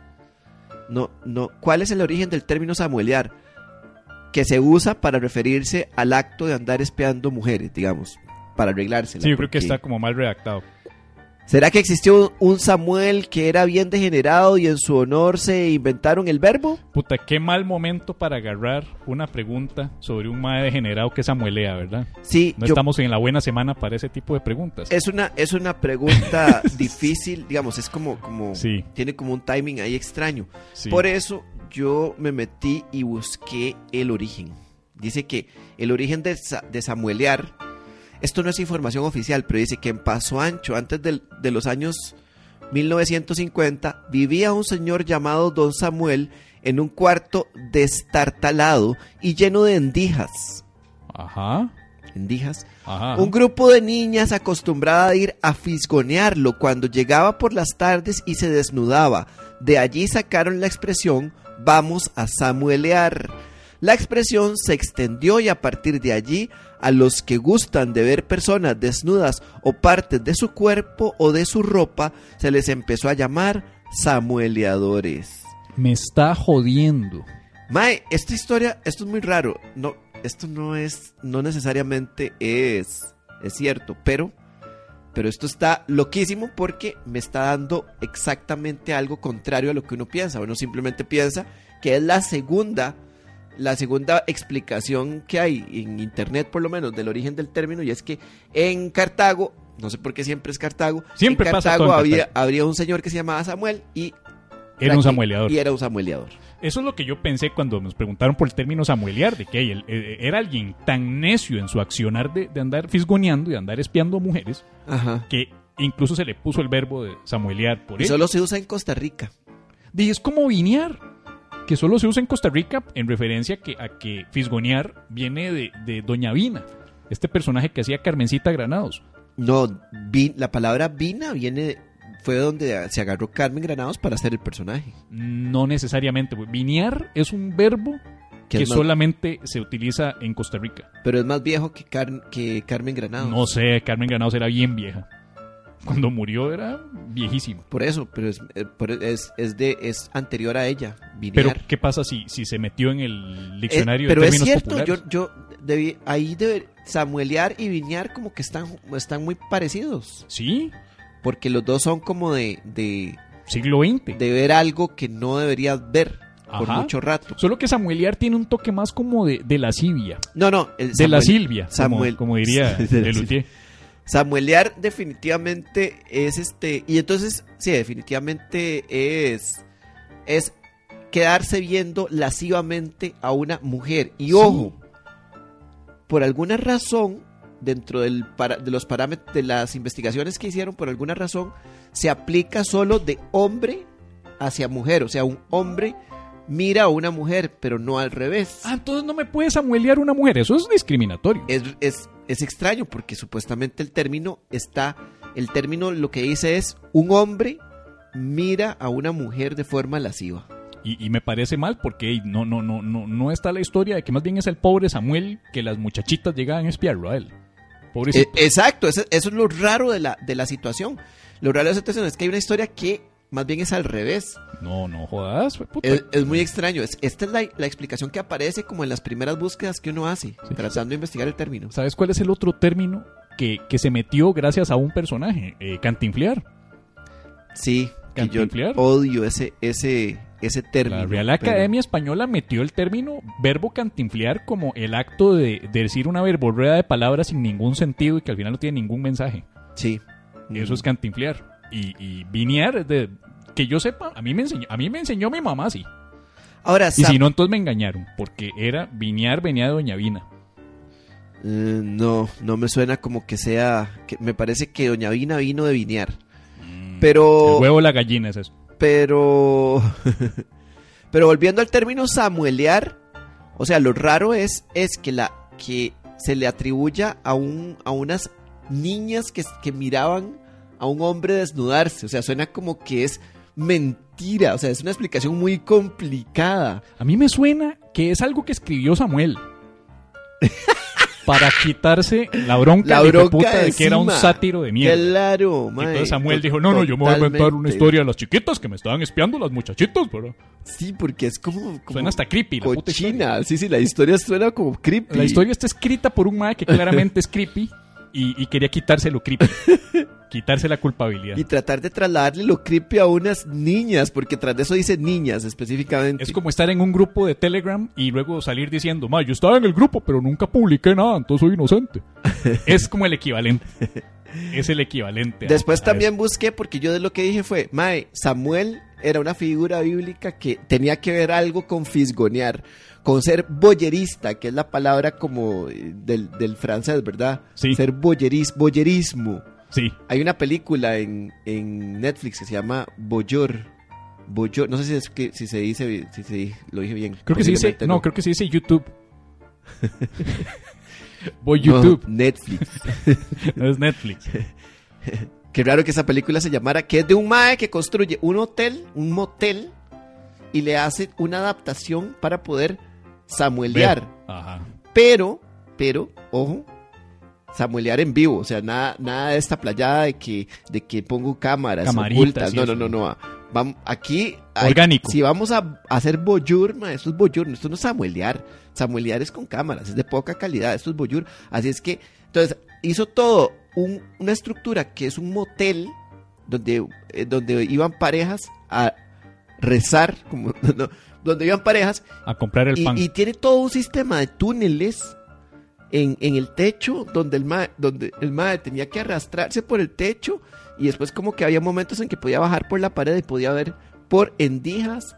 No, no. ¿Cuál es el origen del término samuelear? que se usa para referirse al acto de andar espiando mujeres, digamos, para arreglársela. Sí, yo creo que está como mal redactado. ¿Será que existió un Samuel que era bien degenerado y en su honor se inventaron el verbo? Puta, qué mal momento para agarrar una pregunta sobre un mae degenerado que samuelea, ¿verdad? Sí, No yo- estamos en la buena semana para ese tipo de preguntas. es una es una pregunta difícil, digamos, es como como Sí. tiene como un timing ahí extraño. Sí. Por eso yo me metí y busqué el origen. Dice que el origen de, de samuelear, esto no es información oficial, pero dice que en Paso Ancho, antes de los años 1950, vivía un señor llamado Don Samuel en un cuarto destartalado y lleno de endijas. Ajá. Endijas. Ajá. Un grupo de niñas acostumbrada a ir a fisgonearlo cuando llegaba por las tardes y se desnudaba. De allí sacaron la expresión vamos a samuelear. La expresión se extendió y a partir de allí a los que gustan de ver personas desnudas o partes de su cuerpo o de su ropa se les empezó a llamar samueleadores. Me está jodiendo. Mae, esta historia, esto es muy raro. No, esto no es, no necesariamente es, es cierto, pero, pero esto está loquísimo porque me está dando exactamente algo contrario a lo que uno piensa. Uno simplemente piensa que es la segunda, la segunda explicación que hay en internet, por lo menos, del origen del término, y es que en Cartago, no sé por qué siempre es Cartago, Siempre en Cartago había, Cartago. habría un señor que se llamaba Samuel y Era un samueleador. Y era un samueleador. Eso es lo que yo pensé cuando nos preguntaron por el término samuelear, de que él, eh, era alguien tan necio en su accionar de, de andar fisgoneando y de andar espiando a mujeres, Ajá. que incluso se le puso el verbo de samuelear por Y él. solo se usa en Costa Rica. Y es como vinear, que solo se usa en Costa Rica en referencia que, a que fisgonear viene de, de Doña Vina, este personaje que hacía Carmencita Granados. No, vi- la palabra vina viene, fue donde se agarró Carmen Granados para hacer el personaje. No necesariamente. Vinear es un verbo Que que, solamente se utiliza en Costa Rica. Pero es más viejo que, Car- que Carmen Granados. No sé, Carmen Granados era bien vieja. Cuando murió era viejísima. Por eso, pero es, eh, por- es, es de, es anterior a ella, Pero, vinear. ¿qué pasa si, si se metió en el Eh, diccionario pero de es cierto, populares? yo, yo debí, ahí debe, samuelear y vinear como que están, están muy parecidos. Sí, Porque los dos son como de, de, siglo XX. de ver algo que no deberías ver por Ajá. mucho rato. Solo que samuelear tiene un toque más como de, de lascivia. No, no. el De la Samuel- Silvia, como- Samuel. como, diría De la Lelutier. Samuelear definitivamente es este. Y entonces, sí, definitivamente es. Es quedarse viendo lascivamente a una mujer. Y ojo, por alguna razón, dentro del para- de los parámetros de las investigaciones que hicieron, por alguna razón, se aplica solo de hombre hacia mujer. O sea, un hombre mira a una mujer, pero no al revés. Ah, entonces no me puede samuelear una mujer. Eso es discriminatorio. es, es, es extraño porque supuestamente el término está, el término lo que dice es un hombre mira a una mujer de forma lasciva. Y, y me parece mal porque no, no, no, no, no está la historia de que más bien es el pobre Samuel que las muchachitas llegaban a espiarlo a él. Eh, exacto, eso, eso es lo raro de la, de la situación. Lo raro de la situación es que hay una historia que más bien es al revés. no, no jodas. puta. Es, es muy extraño. Es- esta es la, la explicación que aparece como en las primeras búsquedas que uno hace, Sí. tratando de investigar el término. ¿Sabes cuál es el otro término que, que se metió gracias a un personaje? Eh, cantinflear. Sí, que yo Cantinflear. odio ese, ese, ese término. La Real pero- Academia Española metió el término verbo cantinflear como el acto de, de decir una verborrea de palabras sin ningún sentido y que al final no tiene ningún mensaje. Sí. Eso es cantinflear. Y, y de, que yo sepa, a mí me enseñó, a mí me enseñó mi mamá así. Ahora, Y si no, entonces me engañaron, porque era vinear venía de Doña Vina. Eh, no, no me suena como que sea. Que me parece que Doña Vina vino de vinear. Pero. El huevo o la gallina es eso. Pero. pero volviendo al término samuelear. O sea, lo raro es, es que la. que se le atribuya a un. a unas niñas que, que miraban a un hombre desnudarse. O sea, suena como que es mentira. O sea, es una explicación muy complicada. A mí me suena que es algo que escribió Samuel. para quitarse la bronca, La de bronca puta de que era un sátiro de mierda. Claro, mae, entonces Samuel dijo, no, no, yo me voy a inventar una historia de las chiquitas que me estaban espiando las muchachitas, ¿verdad? Sí, porque es como, como Suena hasta creepy la puta historia. cochina. Sí, sí, la historia suena como creepy. La historia está escrita por un mae que claramente es creepy y, y quería quitarse lo creepy. quitarse la culpabilidad. Y tratar de trasladarle lo creepy a unas niñas, porque tras de eso dice niñas específicamente. Es como estar en un grupo de Telegram y luego salir diciendo, ma, yo estaba en el grupo, pero nunca publiqué nada, entonces soy inocente. es como el equivalente. Es el equivalente. a- Después a también busqué, porque yo de lo que dije fue, Mae, Samuel era una figura bíblica que tenía que ver algo con fisgonear, con ser boyerista, que es la palabra como eh, del, del francés, ¿verdad? Sí. Ser boyeris, boyerismo. Sí. Hay una película en, en Netflix que se llama Boyor. Boyor, no sé si, es que, si se dice, si se, lo dije bien. Creo que se dice, Posiblemente no, creo que se dice YouTube. Voy No, YouTube, Netflix. no es Netflix. Qué raro que esa película se llamara, que es de un mae que construye un hotel, un motel, y le hace una adaptación para poder samuelear. Ajá. Pero, pero, ojo, samuelear en vivo. O sea, nada, nada de esta playada de que, de que pongo cámaras Camaritas ocultas. No, no, no, no. Vamos, aquí, hay- Orgánico. si vamos a hacer boyur, ma, esto es boyur, esto no es samuelear. Samuelear es con cámaras, es de poca calidad, esto es boyur. Así es que, entonces, hizo todo un- una estructura que es un motel donde, eh, donde iban parejas a rezar, como, no, donde iban parejas A comprar el y, pan. y tiene todo un sistema de túneles en, en el techo donde el, mae, donde el mae tenía que arrastrarse por el techo y después como que había momentos en que podía bajar por la pared y podía ver por endijas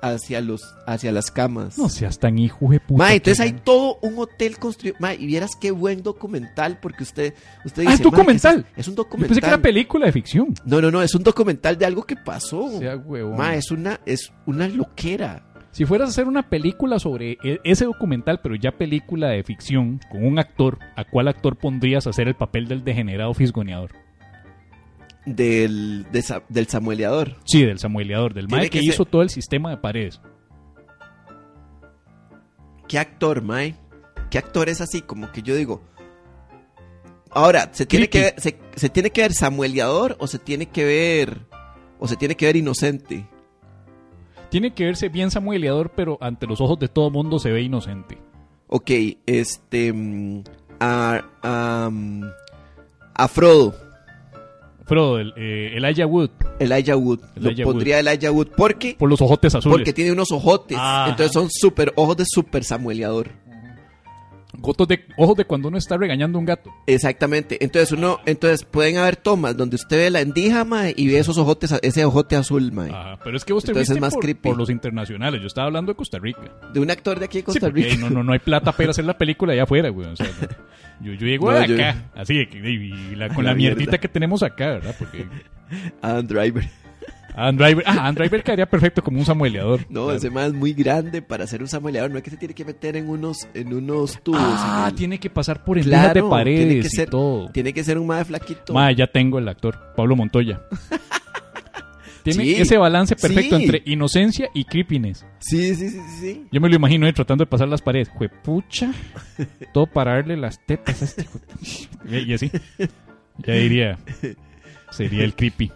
hacia los hacia las camas. No seas tan hijo de puta. Mae, entonces hay todo un hotel construido. Mae, y vieras qué buen documental porque usted usted Ah, dice, es documental. "Mae, que Es, es un Yo documental. pensé que era película de ficción. no, no, no, es un documental de algo que pasó. Sea huevón. Mae, es una es una loquera. Si fueras a hacer una película sobre e- ese documental, pero ya película de ficción, con un actor, ¿a cuál actor pondrías a hacer el papel del degenerado fisgoneador? Del, de del samueleador. Sí, del samueleador, del mae que, hizo todo el sistema de paredes. ¿Qué actor, Mae? ¿Qué actor es así? Como que yo digo. Ahora, ¿se tiene, que ver, se, se tiene que ver samueleador o se tiene que ver. o se tiene que ver inocente? Tiene que verse bien samueleador, pero ante los ojos de todo mundo se ve inocente. Ok, este. mm, A, a, mm, a Frodo, Frodo, el, eh, Elijah Wood, Elijah Wood. Elijah Lo pondría Elijah Wood porque. por los ojotes azules. Porque tiene unos ojotes. Entonces son super ojos de super samueleador. Gotos de, ojos de cuando uno está regañando a un gato. Exactamente. Entonces uno, entonces pueden haber tomas donde usted ve la endija, mae, y ve esos ojotes, ese ojote azul, mae. Ajá, pero es que vos te Entonces viste es más por, creepy. por los internacionales. Yo estaba hablando de Costa Rica. De un actor de aquí de Costa Rica. no, no, no hay plata para hacer la película allá afuera, güey. O sea, no. yo, yo llego No, yo- acá, así y la- con La la, mierdita que tenemos acá, ¿verdad? Porque Adam Driver. Adam Driver, ah, Adam Driver quedaría perfecto como un samueleador. No, Claro. ese más es muy grande para ser un samueleador. No es que se tiene que meter en unos, en unos tubos. Ah, en el- tiene que pasar por endijas Claro, de paredes tiene que y ser- todo. Tiene que ser un más flaquito. Ma, ya tengo el actor, Pablo Montoya. Tiene Sí, ese balance perfecto sí. entre inocencia y creepiness. Sí, sí, sí, sí. Yo me lo imagino ahí tratando de pasar las paredes. Juepucha. Todo para darle las tetas a este Y y así. Ya diría. Sería el creepy.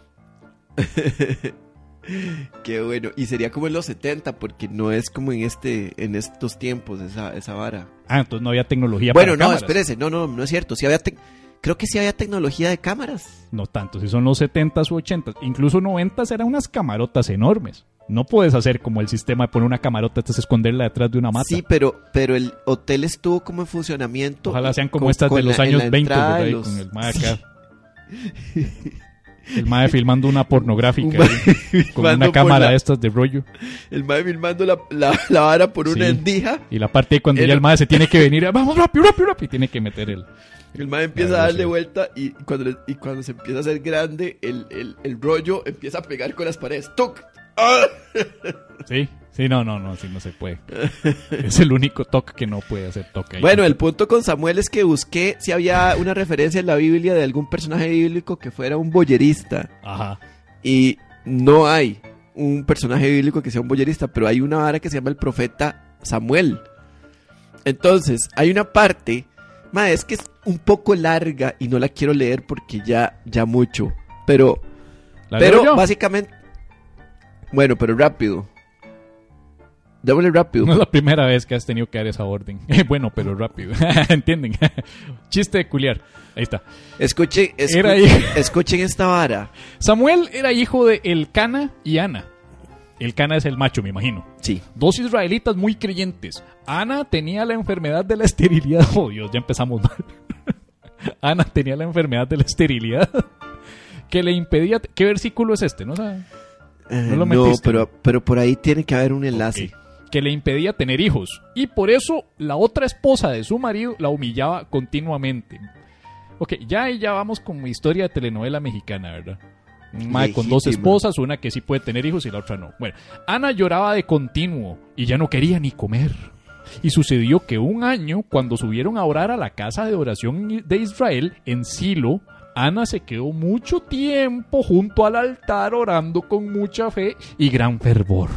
Qué bueno. Y sería como en los 70, porque no es como en este, en estos tiempos esa, esa vara. Ah, entonces no había tecnología Bueno, para no, cámaras. espérese. No, no, no es cierto. Sí había Creo que sí había tecnología de cámaras. No tanto, si son los 70s u 80s. Incluso 90s eran unas camarotas enormes. No puedes hacer como el sistema de poner una camarota, es esconderla detrás de una mata. Sí, pero, pero el hotel estuvo como en funcionamiento. Ojalá sean como con- estas con de los la- años la 20, entrada ¿verdad? de Y los- con el mae acá. El mae filmando una pornográfica Un con una cámara de estas de rollo. El mae filmando la, la, la vara por una Sí. endija. Y la parte ahí cuando El- ya el mae se tiene que venir, vamos rápido, rápido, rápido, y tiene que meter el. El mae empieza a darle vuelta y cuando, le- y cuando se empieza a hacer grande, el, el, el rollo empieza a pegar con las paredes. ¡Tuc! ¡Ah! Sí, sí, no, no, no, sí, no se puede. Es el único toque que no puede hacer toque. Bueno, el punto con Samuel es que busqué si había una referencia en la Biblia de algún personaje bíblico que fuera un boyerista. Ajá. Y no hay un personaje bíblico que sea un boyerista, pero hay una vara que se llama el profeta Samuel. Entonces, hay una parte Ma, es que es un poco larga y no la quiero leer porque ya, ya mucho. Pero, ¿La leo pero básicamente. Bueno, pero rápido. Démosle rápido. No es la primera vez que has tenido que dar esa orden. bueno, pero rápido. ¿Entienden? Chiste de culiar. Ahí está. Escuchen, Era esta vara. Samuel era hijo de Elcana y Ana. Elcana es el macho, me imagino. Sí. Dos israelitas muy creyentes. Ana tenía la enfermedad de la esterilidad. Oh, Dios, ya empezamos mal. Ana tenía la enfermedad de la esterilidad que le impedía. ¿Qué versículo es este? No, sabe? Eh, No lo no, pero, pero por ahí tiene que haber un enlace. Que le impedía tener hijos. Y por eso la otra esposa de su marido la humillaba continuamente. Ok, ya ahí ya vamos como historia de telenovela mexicana, ¿verdad? Mae con dos esposas, una que sí puede tener hijos y la otra no. Bueno, Ana lloraba de continuo y ya no quería ni comer. Y sucedió que un año, cuando subieron a orar a la casa de oración de Israel en Silo, Ana se quedó mucho tiempo junto al altar orando con mucha fe y gran fervor.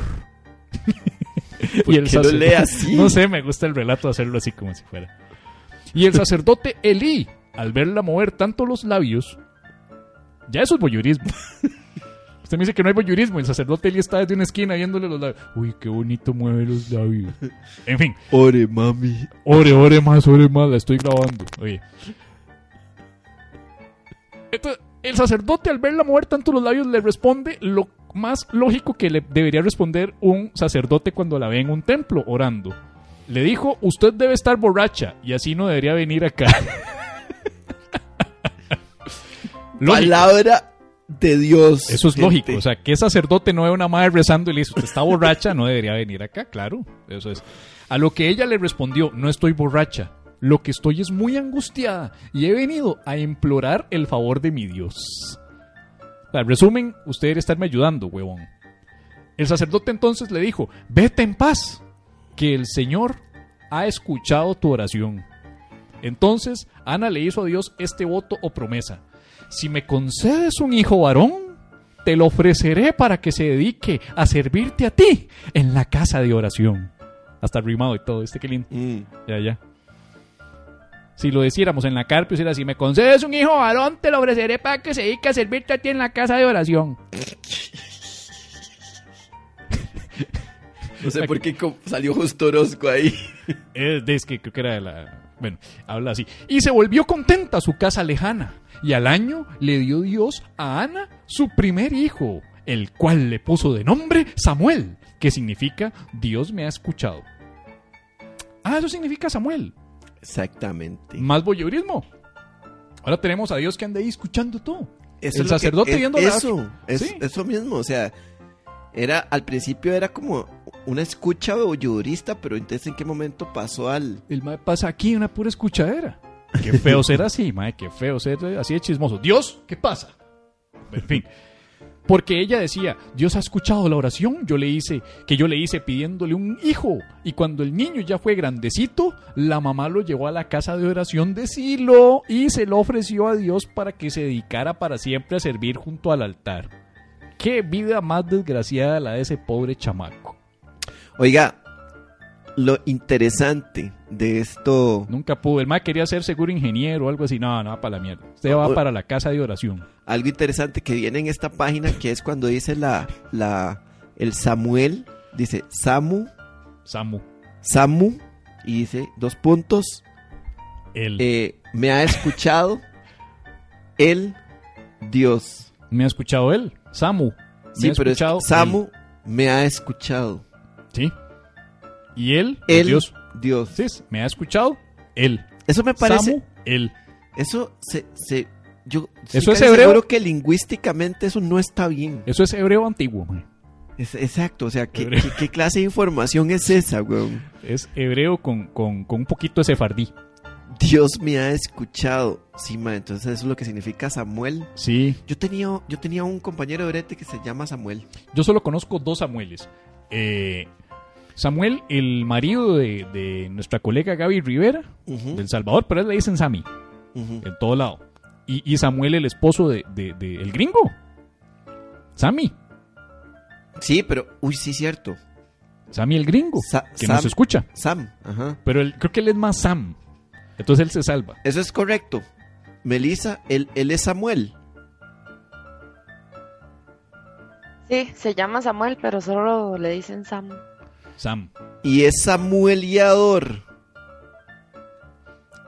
¿Por qué lo lee así? No sé, me gusta el relato de hacerlo así como si fuera. Y el sacerdote Elí, al verla mover tanto los labios, ya eso es voyeurismo. Usted me dice que no hay voyeurismo. El sacerdote Elí está desde una esquina viéndole los labios. Uy, qué bonito mueve los labios. En fin, Ore, mami. ore, ore más, ore más, la estoy grabando. Oye. Entonces, el sacerdote al verla mover tanto los labios le responde lo más lógico que le debería responder un sacerdote cuando la ve en un templo orando. Le dijo, usted debe estar borracha y así no debería venir acá. Palabra de Dios. Eso es gente. lógico. O sea, que sacerdote no ve una madre rezando y le dice, usted está borracha, no debería venir acá, claro. Eso es. A lo que ella le respondió, no estoy borracha. Lo que estoy es muy angustiada y he venido a implorar el favor de mi Dios. Sea, resumen, usted debería estarme ayudando, huevón. El sacerdote entonces le dijo, vete en paz, que el Señor ha escuchado tu oración. Entonces Ana le hizo a Dios este voto o promesa. Si me concedes un hijo varón, te lo ofreceré para que se dedique a servirte a ti en la casa de oración. Hasta rimado y todo, este que lindo. Mm. Ya, ya. Si lo deciéramos en la carpio, si me concedes un hijo varón, te lo ofreceré para que se dedique a servirte a ti en la casa de oración. No sé por qué salió justo Orozco ahí. Es, es que creo que era de la... Bueno, habla así. Y se volvió contenta su casa lejana. Y al año le dio Dios a Ana su primer hijo, el cual le puso de nombre Samuel, que significa Dios me ha escuchado. Ah, eso significa Samuel. Exactamente. Más voyeurismo. Ahora tenemos a Dios que anda ahí escuchando todo. Eso el que- sacerdote es- viendo la- eso, es- Sí. eso mismo, o sea, era al principio era como una escucha voyeurista, pero entonces en qué momento pasó al El mae pasa aquí una pura escuchadera. Qué feo ser así, mae, qué feo ser así de chismoso. Dios, ¿qué pasa? En fin. Porque ella decía, Dios ha escuchado la oración yo le hice, que yo le hice pidiéndole un hijo. Y cuando el niño ya fue grandecito, la mamá lo llevó a la casa de oración de Silo y se lo ofreció a Dios para que se dedicara para siempre a servir junto al altar. Qué vida más desgraciada la de ese pobre chamaco. Oiga, lo interesante de esto, Nunca pudo. El mae quería ser seguro ingeniero o algo así. No, no va para la mierda. Usted va para la casa de oración. algo interesante que viene en esta página, que es cuando dice la, la, el Samuel, dice Samu, Samu. Samu, y dice dos puntos, Él. eh, me ha escuchado el Dios. ¿Me ha escuchado él? Samu. ¿Me Sí, ha pero es que escuchado Samu me ha escuchado. él? Sí. Y él, El Dios. Dios. Sí, ¿me ha escuchado? Él. Eso me parece, Samu, él. eso se, se yo Eso es hebreo. seguro que lingüísticamente eso no está bien. Eso es hebreo antiguo, mae. Es- exacto, o sea, ¿qué, Hebreo. qué, qué clase de información es esa, weón? Es hebreo con, con, con un poquito de sefardí. Dios me ha escuchado. Sí, ma, entonces eso es lo que significa Samuel. Sí. Yo tenía, yo tenía un compañero de brete que se llama Samuel. Yo solo conozco dos Samueles. Eh, Samuel, el marido de, de nuestra colega Gaby Rivera, del Salvador, pero él le dicen Sammy. en todo lado. Y, y Samuel, el esposo de, de- de- el gringo. Sammy. Sí, pero, uy, sí, cierto. Sammy el gringo. Sa- que Sam, nos escucha. Sam, ajá. Pero él- creo que él es más Sam. Entonces él se salva. Eso es correcto. Melissa, él, él es Samuel. Sí, se llama Samuel, pero solo le dicen Sam. Sam. Y es Samueliador.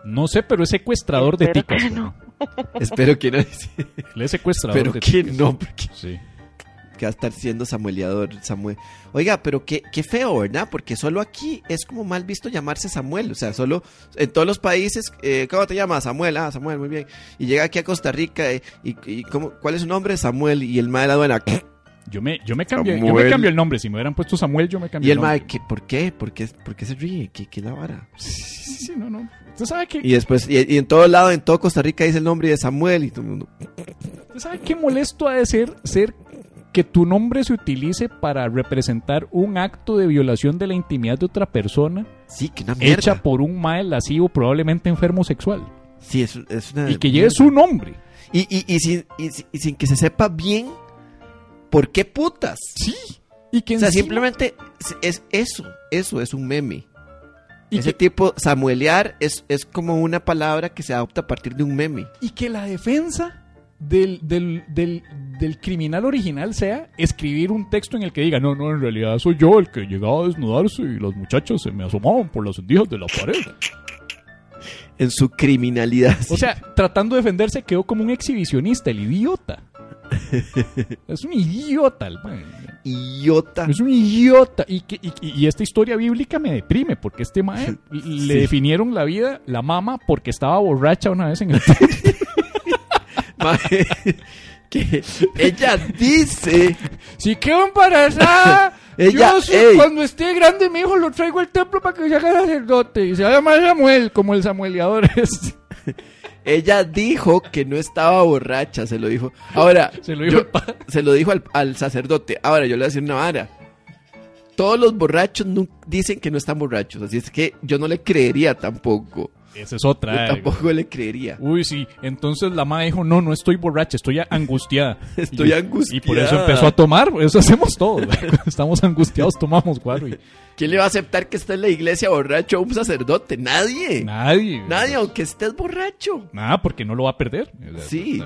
No sé, pero es secuestrador de Espero ticas. que no. Espero que no. Él es secuestrador Pero de que ticas. no, porque Sí. que va a estar siendo Samueliador, Samuel. Oiga, pero qué, qué feo, ¿verdad? Porque solo aquí es como mal visto llamarse Samuel. O sea, solo en todos los países, eh, ¿cómo te llamas? Samuel, ah, Samuel, muy bien. Y llega aquí a Costa Rica eh, y, y ¿cómo, ¿cuál es su nombre? Samuel. Y el mae de la aduana. Yo me, yo me cambié, yo me cambio el nombre. Si me hubieran puesto Samuel, yo me cambié Y el el nombre. ¿qué, ¿por qué? ¿Por qué, por qué se ríe? ¿Qué, qué la vara? Sí, sí, sí, no, no. Usted sabe que, Y después, y, y en todo lado, en todo Costa Rica dice el nombre de Samuel y todo el mundo. usted sabe qué molesto ha de ser ser que tu nombre se utilice para representar un acto de violación de la intimidad de otra persona Sí, que una mierda. hecha por un mae lascivo probablemente enfermo sexual Sí, es, es una. y que lleve su nombre. Y, y, y, sin, y, y sin que se sepa bien por qué putas. Sí. Y que O sea, encima- simplemente es, es eso. Eso es un meme. y Ese que- tipo, samuelear, es, es como una palabra que se adopta a partir de un meme. y que la defensa del, del, del, del criminal original sea escribir un texto en el que diga, no, no, en realidad soy yo el que llegaba a desnudarse y las muchachas se me asomaban por las endijas de la pared. En su criminalidad. O sea, tratando de defenderse quedó como un exhibicionista, el idiota. Es un idiota, el man. idiota. Es un idiota. Y, que, y, y esta historia bíblica me deprime, porque este mae le definieron la vida, la mama, porque estaba borracha una vez en el... Que ella dice. Si quedo embarazada, Ella- yo cuando esté grande, mi hijo lo traigo al templo para que se haga sacerdote. Y se va a llamar Samuel, como el samueliador es. Ella dijo que no estaba borracha, se lo dijo. Ahora, Se lo dijo yo- el pa- se lo dijo al, al sacerdote. Ahora, yo le voy a decir una vara. Todos los borrachos dicen que no están borrachos, así es que yo no le creería tampoco. Esa es otra. Yo eh. tampoco le creería. Uy, sí. Entonces la madre dijo, no, no estoy borracha, estoy angustiada. Estoy Y- angustiada. Y por eso empezó a tomar. Eso hacemos todos. estamos angustiados, tomamos guaro. Y ¿Quién le va a aceptar que esté en la iglesia borracho a un sacerdote? Nadie. nadie. Nadie, aunque estés borracho. Nada, porque no lo va a perder. Sí.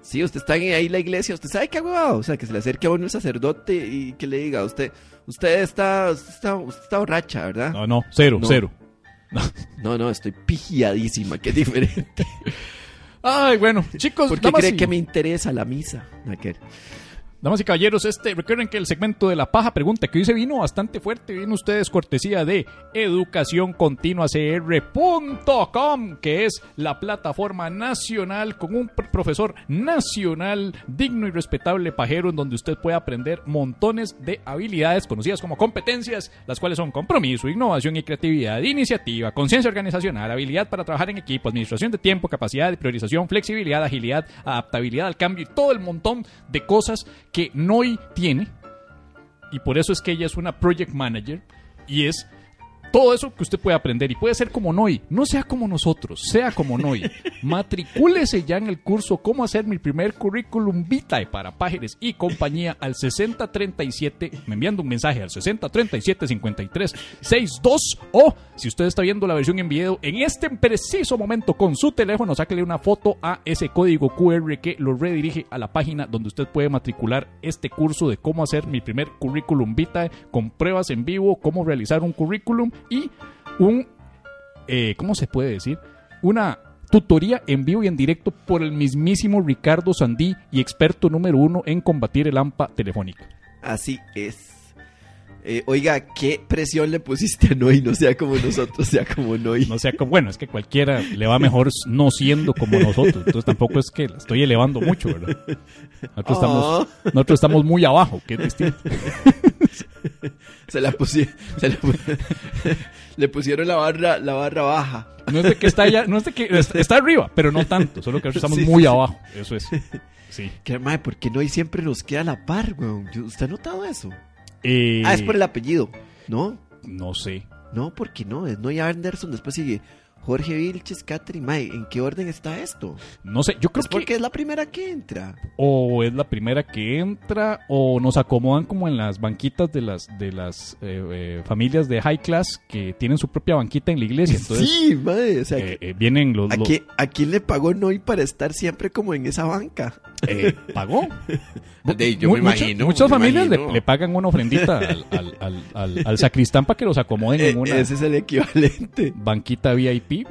Sí, usted está ahí en la iglesia, usted sabe qué huevado. O sea, que se le acerque a uno el sacerdote y que le diga, usted, usted está, usted está, usted está borracha, ¿verdad? No, no, cero, No. cero. No, no, estoy pigiadísima, que es diferente. Ay, bueno, chicos, ¿Por qué damas cree y- que me interesa la misa? Ver. Damas y caballeros, este, recuerden que el segmento de la paja pregunta que hoy vino bastante fuerte, vino ustedes cortesía de educacioncontinuacr.com, que es la plataforma nacional con un pr- profesor nacional digno y respetable pajero en donde usted puede aprender montones de habilidades conocidas como competencias, las cuales son compromiso, innovación y creatividad, iniciativa, conciencia organizacional, habilidad para trabajar en equipo, administración de tiempo, capacidad de priorización, flexibilidad, agilidad, adaptabilidad al cambio y todo el montón de cosas que Noi tiene. Y por eso es que ella es una project manager y es todo eso que usted puede aprender y puede ser como Noi. No sea como nosotros, sea como Noi. Matricúlese ya en el curso Cómo hacer mi primer currículum vitae para páginas y compañía al 6037, me enviando un mensaje al 6037 53 62 o si usted está viendo la versión en video en este preciso momento con su teléfono, sáquele una foto a ese código QR que lo redirige a la página donde usted puede matricular este curso de cómo hacer mi primer currículum vitae con pruebas en vivo, cómo realizar un currículum y un, eh, ¿cómo se puede decir? Una tutoría en vivo y en directo por el mismísimo Ricardo Sandí y experto número uno en combatir el AMPA telefónica. Así es. Eh, oiga, ¿qué presión le pusiste a Noy? No sea como nosotros, sea como Noy. No sea como, bueno, es que cualquiera le va mejor no siendo como nosotros. Entonces tampoco es que la estoy elevando mucho, ¿verdad? Nosotros, estamos, nosotros estamos muy abajo, que es distinto. Se la pusieron, se la pu- le pusieron la barra, la barra baja. No es de que está allá, no es de que está, está arriba, pero no tanto, solo que estamos Sí, muy sí, abajo. Eso es. Sí. Que madre, ¿por qué Noy siempre nos queda a la par, weón? ¿Usted ha notado eso? Eh, Ah, es por el apellido, ¿no? No sé. No, porque no, es Noy Anderson, después sigue Jorge Vilches, Catherine May. ¿En qué orden está esto? No sé, yo creo Es que porque es la primera que entra. o es la primera que entra o nos acomodan como en las banquitas de las de las eh, eh, familias de high class que tienen su propia banquita en la iglesia. Entonces sí, mae. O sea, eh, que- eh, vienen los, ¿a, los- quién, ¿a quién le pagó Noy para estar siempre como en esa banca? Eh, pagó. De- yo Mu- me muchas- imagino, muchas me familias le, imagino. le pagan una ofrendita al, al- al- al- al sacristán para que los acomoden Eh, en una Ese es el equivalente. banquita VIP.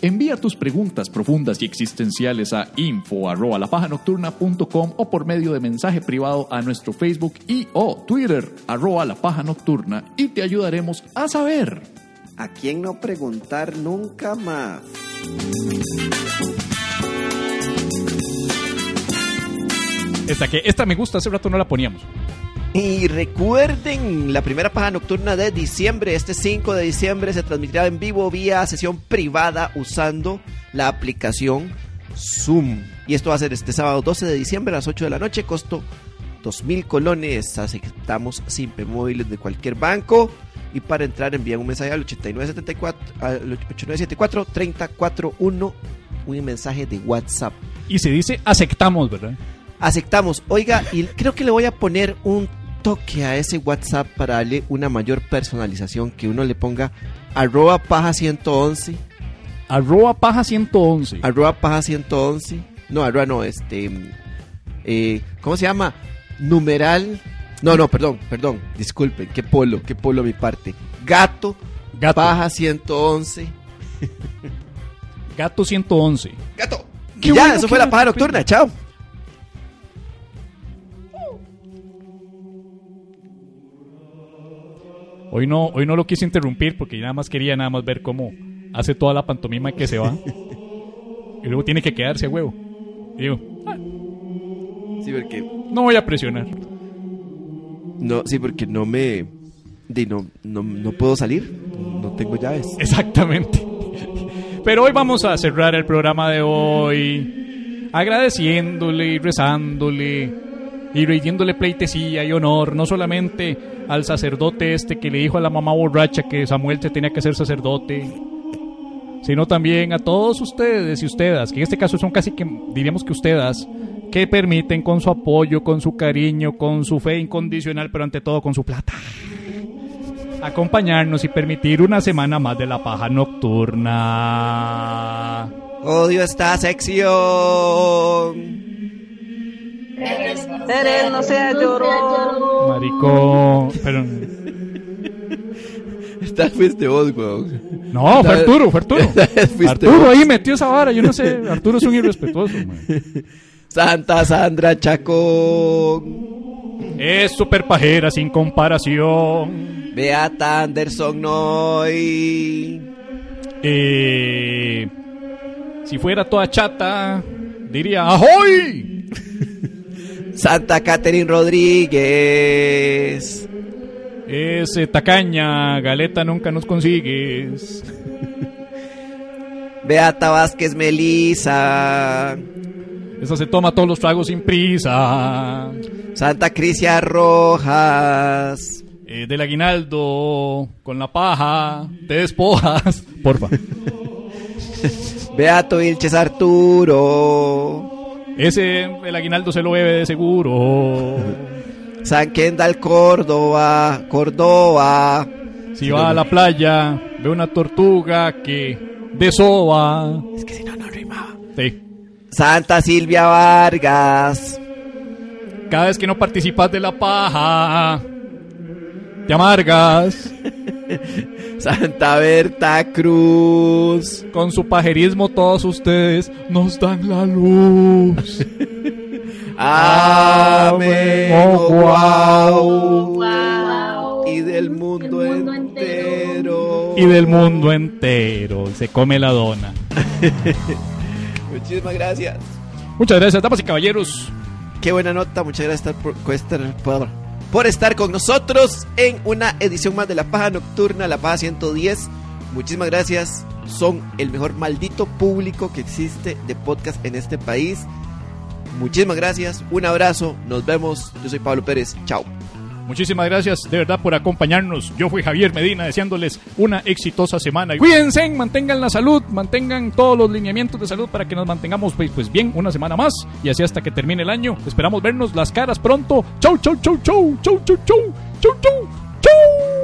Envía tus preguntas profundas y existenciales a info arroba lapajanocturna.com o por medio de mensaje privado a nuestro Facebook y o Twitter arroba la paja nocturna y te ayudaremos a saber. ¿A quién no preguntar nunca más? Esta, que, esta me gusta, hace rato no la poníamos. Y recuerden, la primera paja nocturna de diciembre, este 5 de diciembre, se transmitirá en vivo vía sesión privada usando la aplicación Zoom. Y esto va a ser este sábado 12 de diciembre a las 8 de la noche, costo 2.000 colones. Aceptamos simpe móviles de cualquier banco. Y para entrar envían un mensaje al 8974, al 8974 341, un mensaje de WhatsApp. Y se dice aceptamos, ¿verdad? Aceptamos. Oiga, y creo que le voy a poner un toque a ese WhatsApp para darle una mayor personalización. Que uno le ponga arroba paja 111. Arroba paja 111. Arroba paja 111. No, arroba no, este. eh, ¿Cómo se llama? Numeral. No, no, perdón, perdón. Disculpen, qué polo, qué polo mi parte. Gato, Gato. paja 111. Gato 111. Gato. Qué Y ya, bueno eso fue la paja nocturna. Chao. Hoy no, hoy no lo quise interrumpir porque nada más quería nada más ver cómo hace toda la pantomima que se va. y luego tiene que quedarse a huevo. Digo, "Ah, Sí, porque. no voy a presionar. No, sí, porque no me. di, no, no, no puedo salir. No tengo llaves. Exactamente. Pero hoy vamos a cerrar el programa de hoy agradeciéndole y rezándole y rindiéndole pleitesía y honor, no solamente al sacerdote este que le dijo a la mamá borracha que Samuel se tenía que ser sacerdote, sino también a todos ustedes y ustedes, que en este caso son casi que, diríamos que ustedes, que permiten con su apoyo, con su cariño, con su fe incondicional, pero ante todo con su plata acompañarnos y permitir una semana más de la paja nocturna. Odio esta sección. Eren, no sea llorón. Marico, pero Esta fuiste vos, weón. no, fue Arturo, fue Arturo. Arturo vos. ahí metió esa vara, yo no sé, Arturo es un irrespetuoso. man. Santa Sandra Chacón. Es super pajera sin comparación. Beata Anderson Noy. Eh, si fuera toda chata, diría ¡Ahoy! Santa Catherine Rodríguez. Ese tacaña, galeta nunca nos consigues. Beata Vázquez Melisa. Esa se toma todos los tragos sin prisa. Santa Crisia Rojas. Eh, del aguinaldo, con la paja, te despojas. Porfa. Beato Vilches Arturo. Ese, el aguinaldo se lo bebe de seguro. San Kendall Córdoba. Córdoba. Si va a la playa, ve una tortuga que desova. Es que si no, no rimaba. Sí. Santa Silvia Vargas. Cada vez que no participas de la paja, te amargas. Santa Berta Cruz. Con su pajerismo todos ustedes nos dan la luz. Amén. Oh, Oh, wow. Wow. Y del mundo, Del mundo entero. Y del mundo entero se come la dona. Muchísimas gracias. Muchas gracias, damas y caballeros. Qué buena nota. Muchas gracias por, por por estar con nosotros en una edición más de La Paja Nocturna, La Paja 110. Muchísimas gracias. Son el mejor maldito público que existe de podcast en este país. Muchísimas gracias. Un abrazo. Nos vemos. Yo soy Pablo Pérez. Chao. Muchísimas gracias de verdad por acompañarnos. Yo fui Javier Medina deseándoles una exitosa semana. Cuídense, mantengan la salud, mantengan todos los lineamientos de salud para que nos mantengamos pues, pues bien una semana más y así hasta que termine el año. Esperamos vernos las caras pronto. Chau, chau, chau, chau, chau, chau, chau, chau, chau.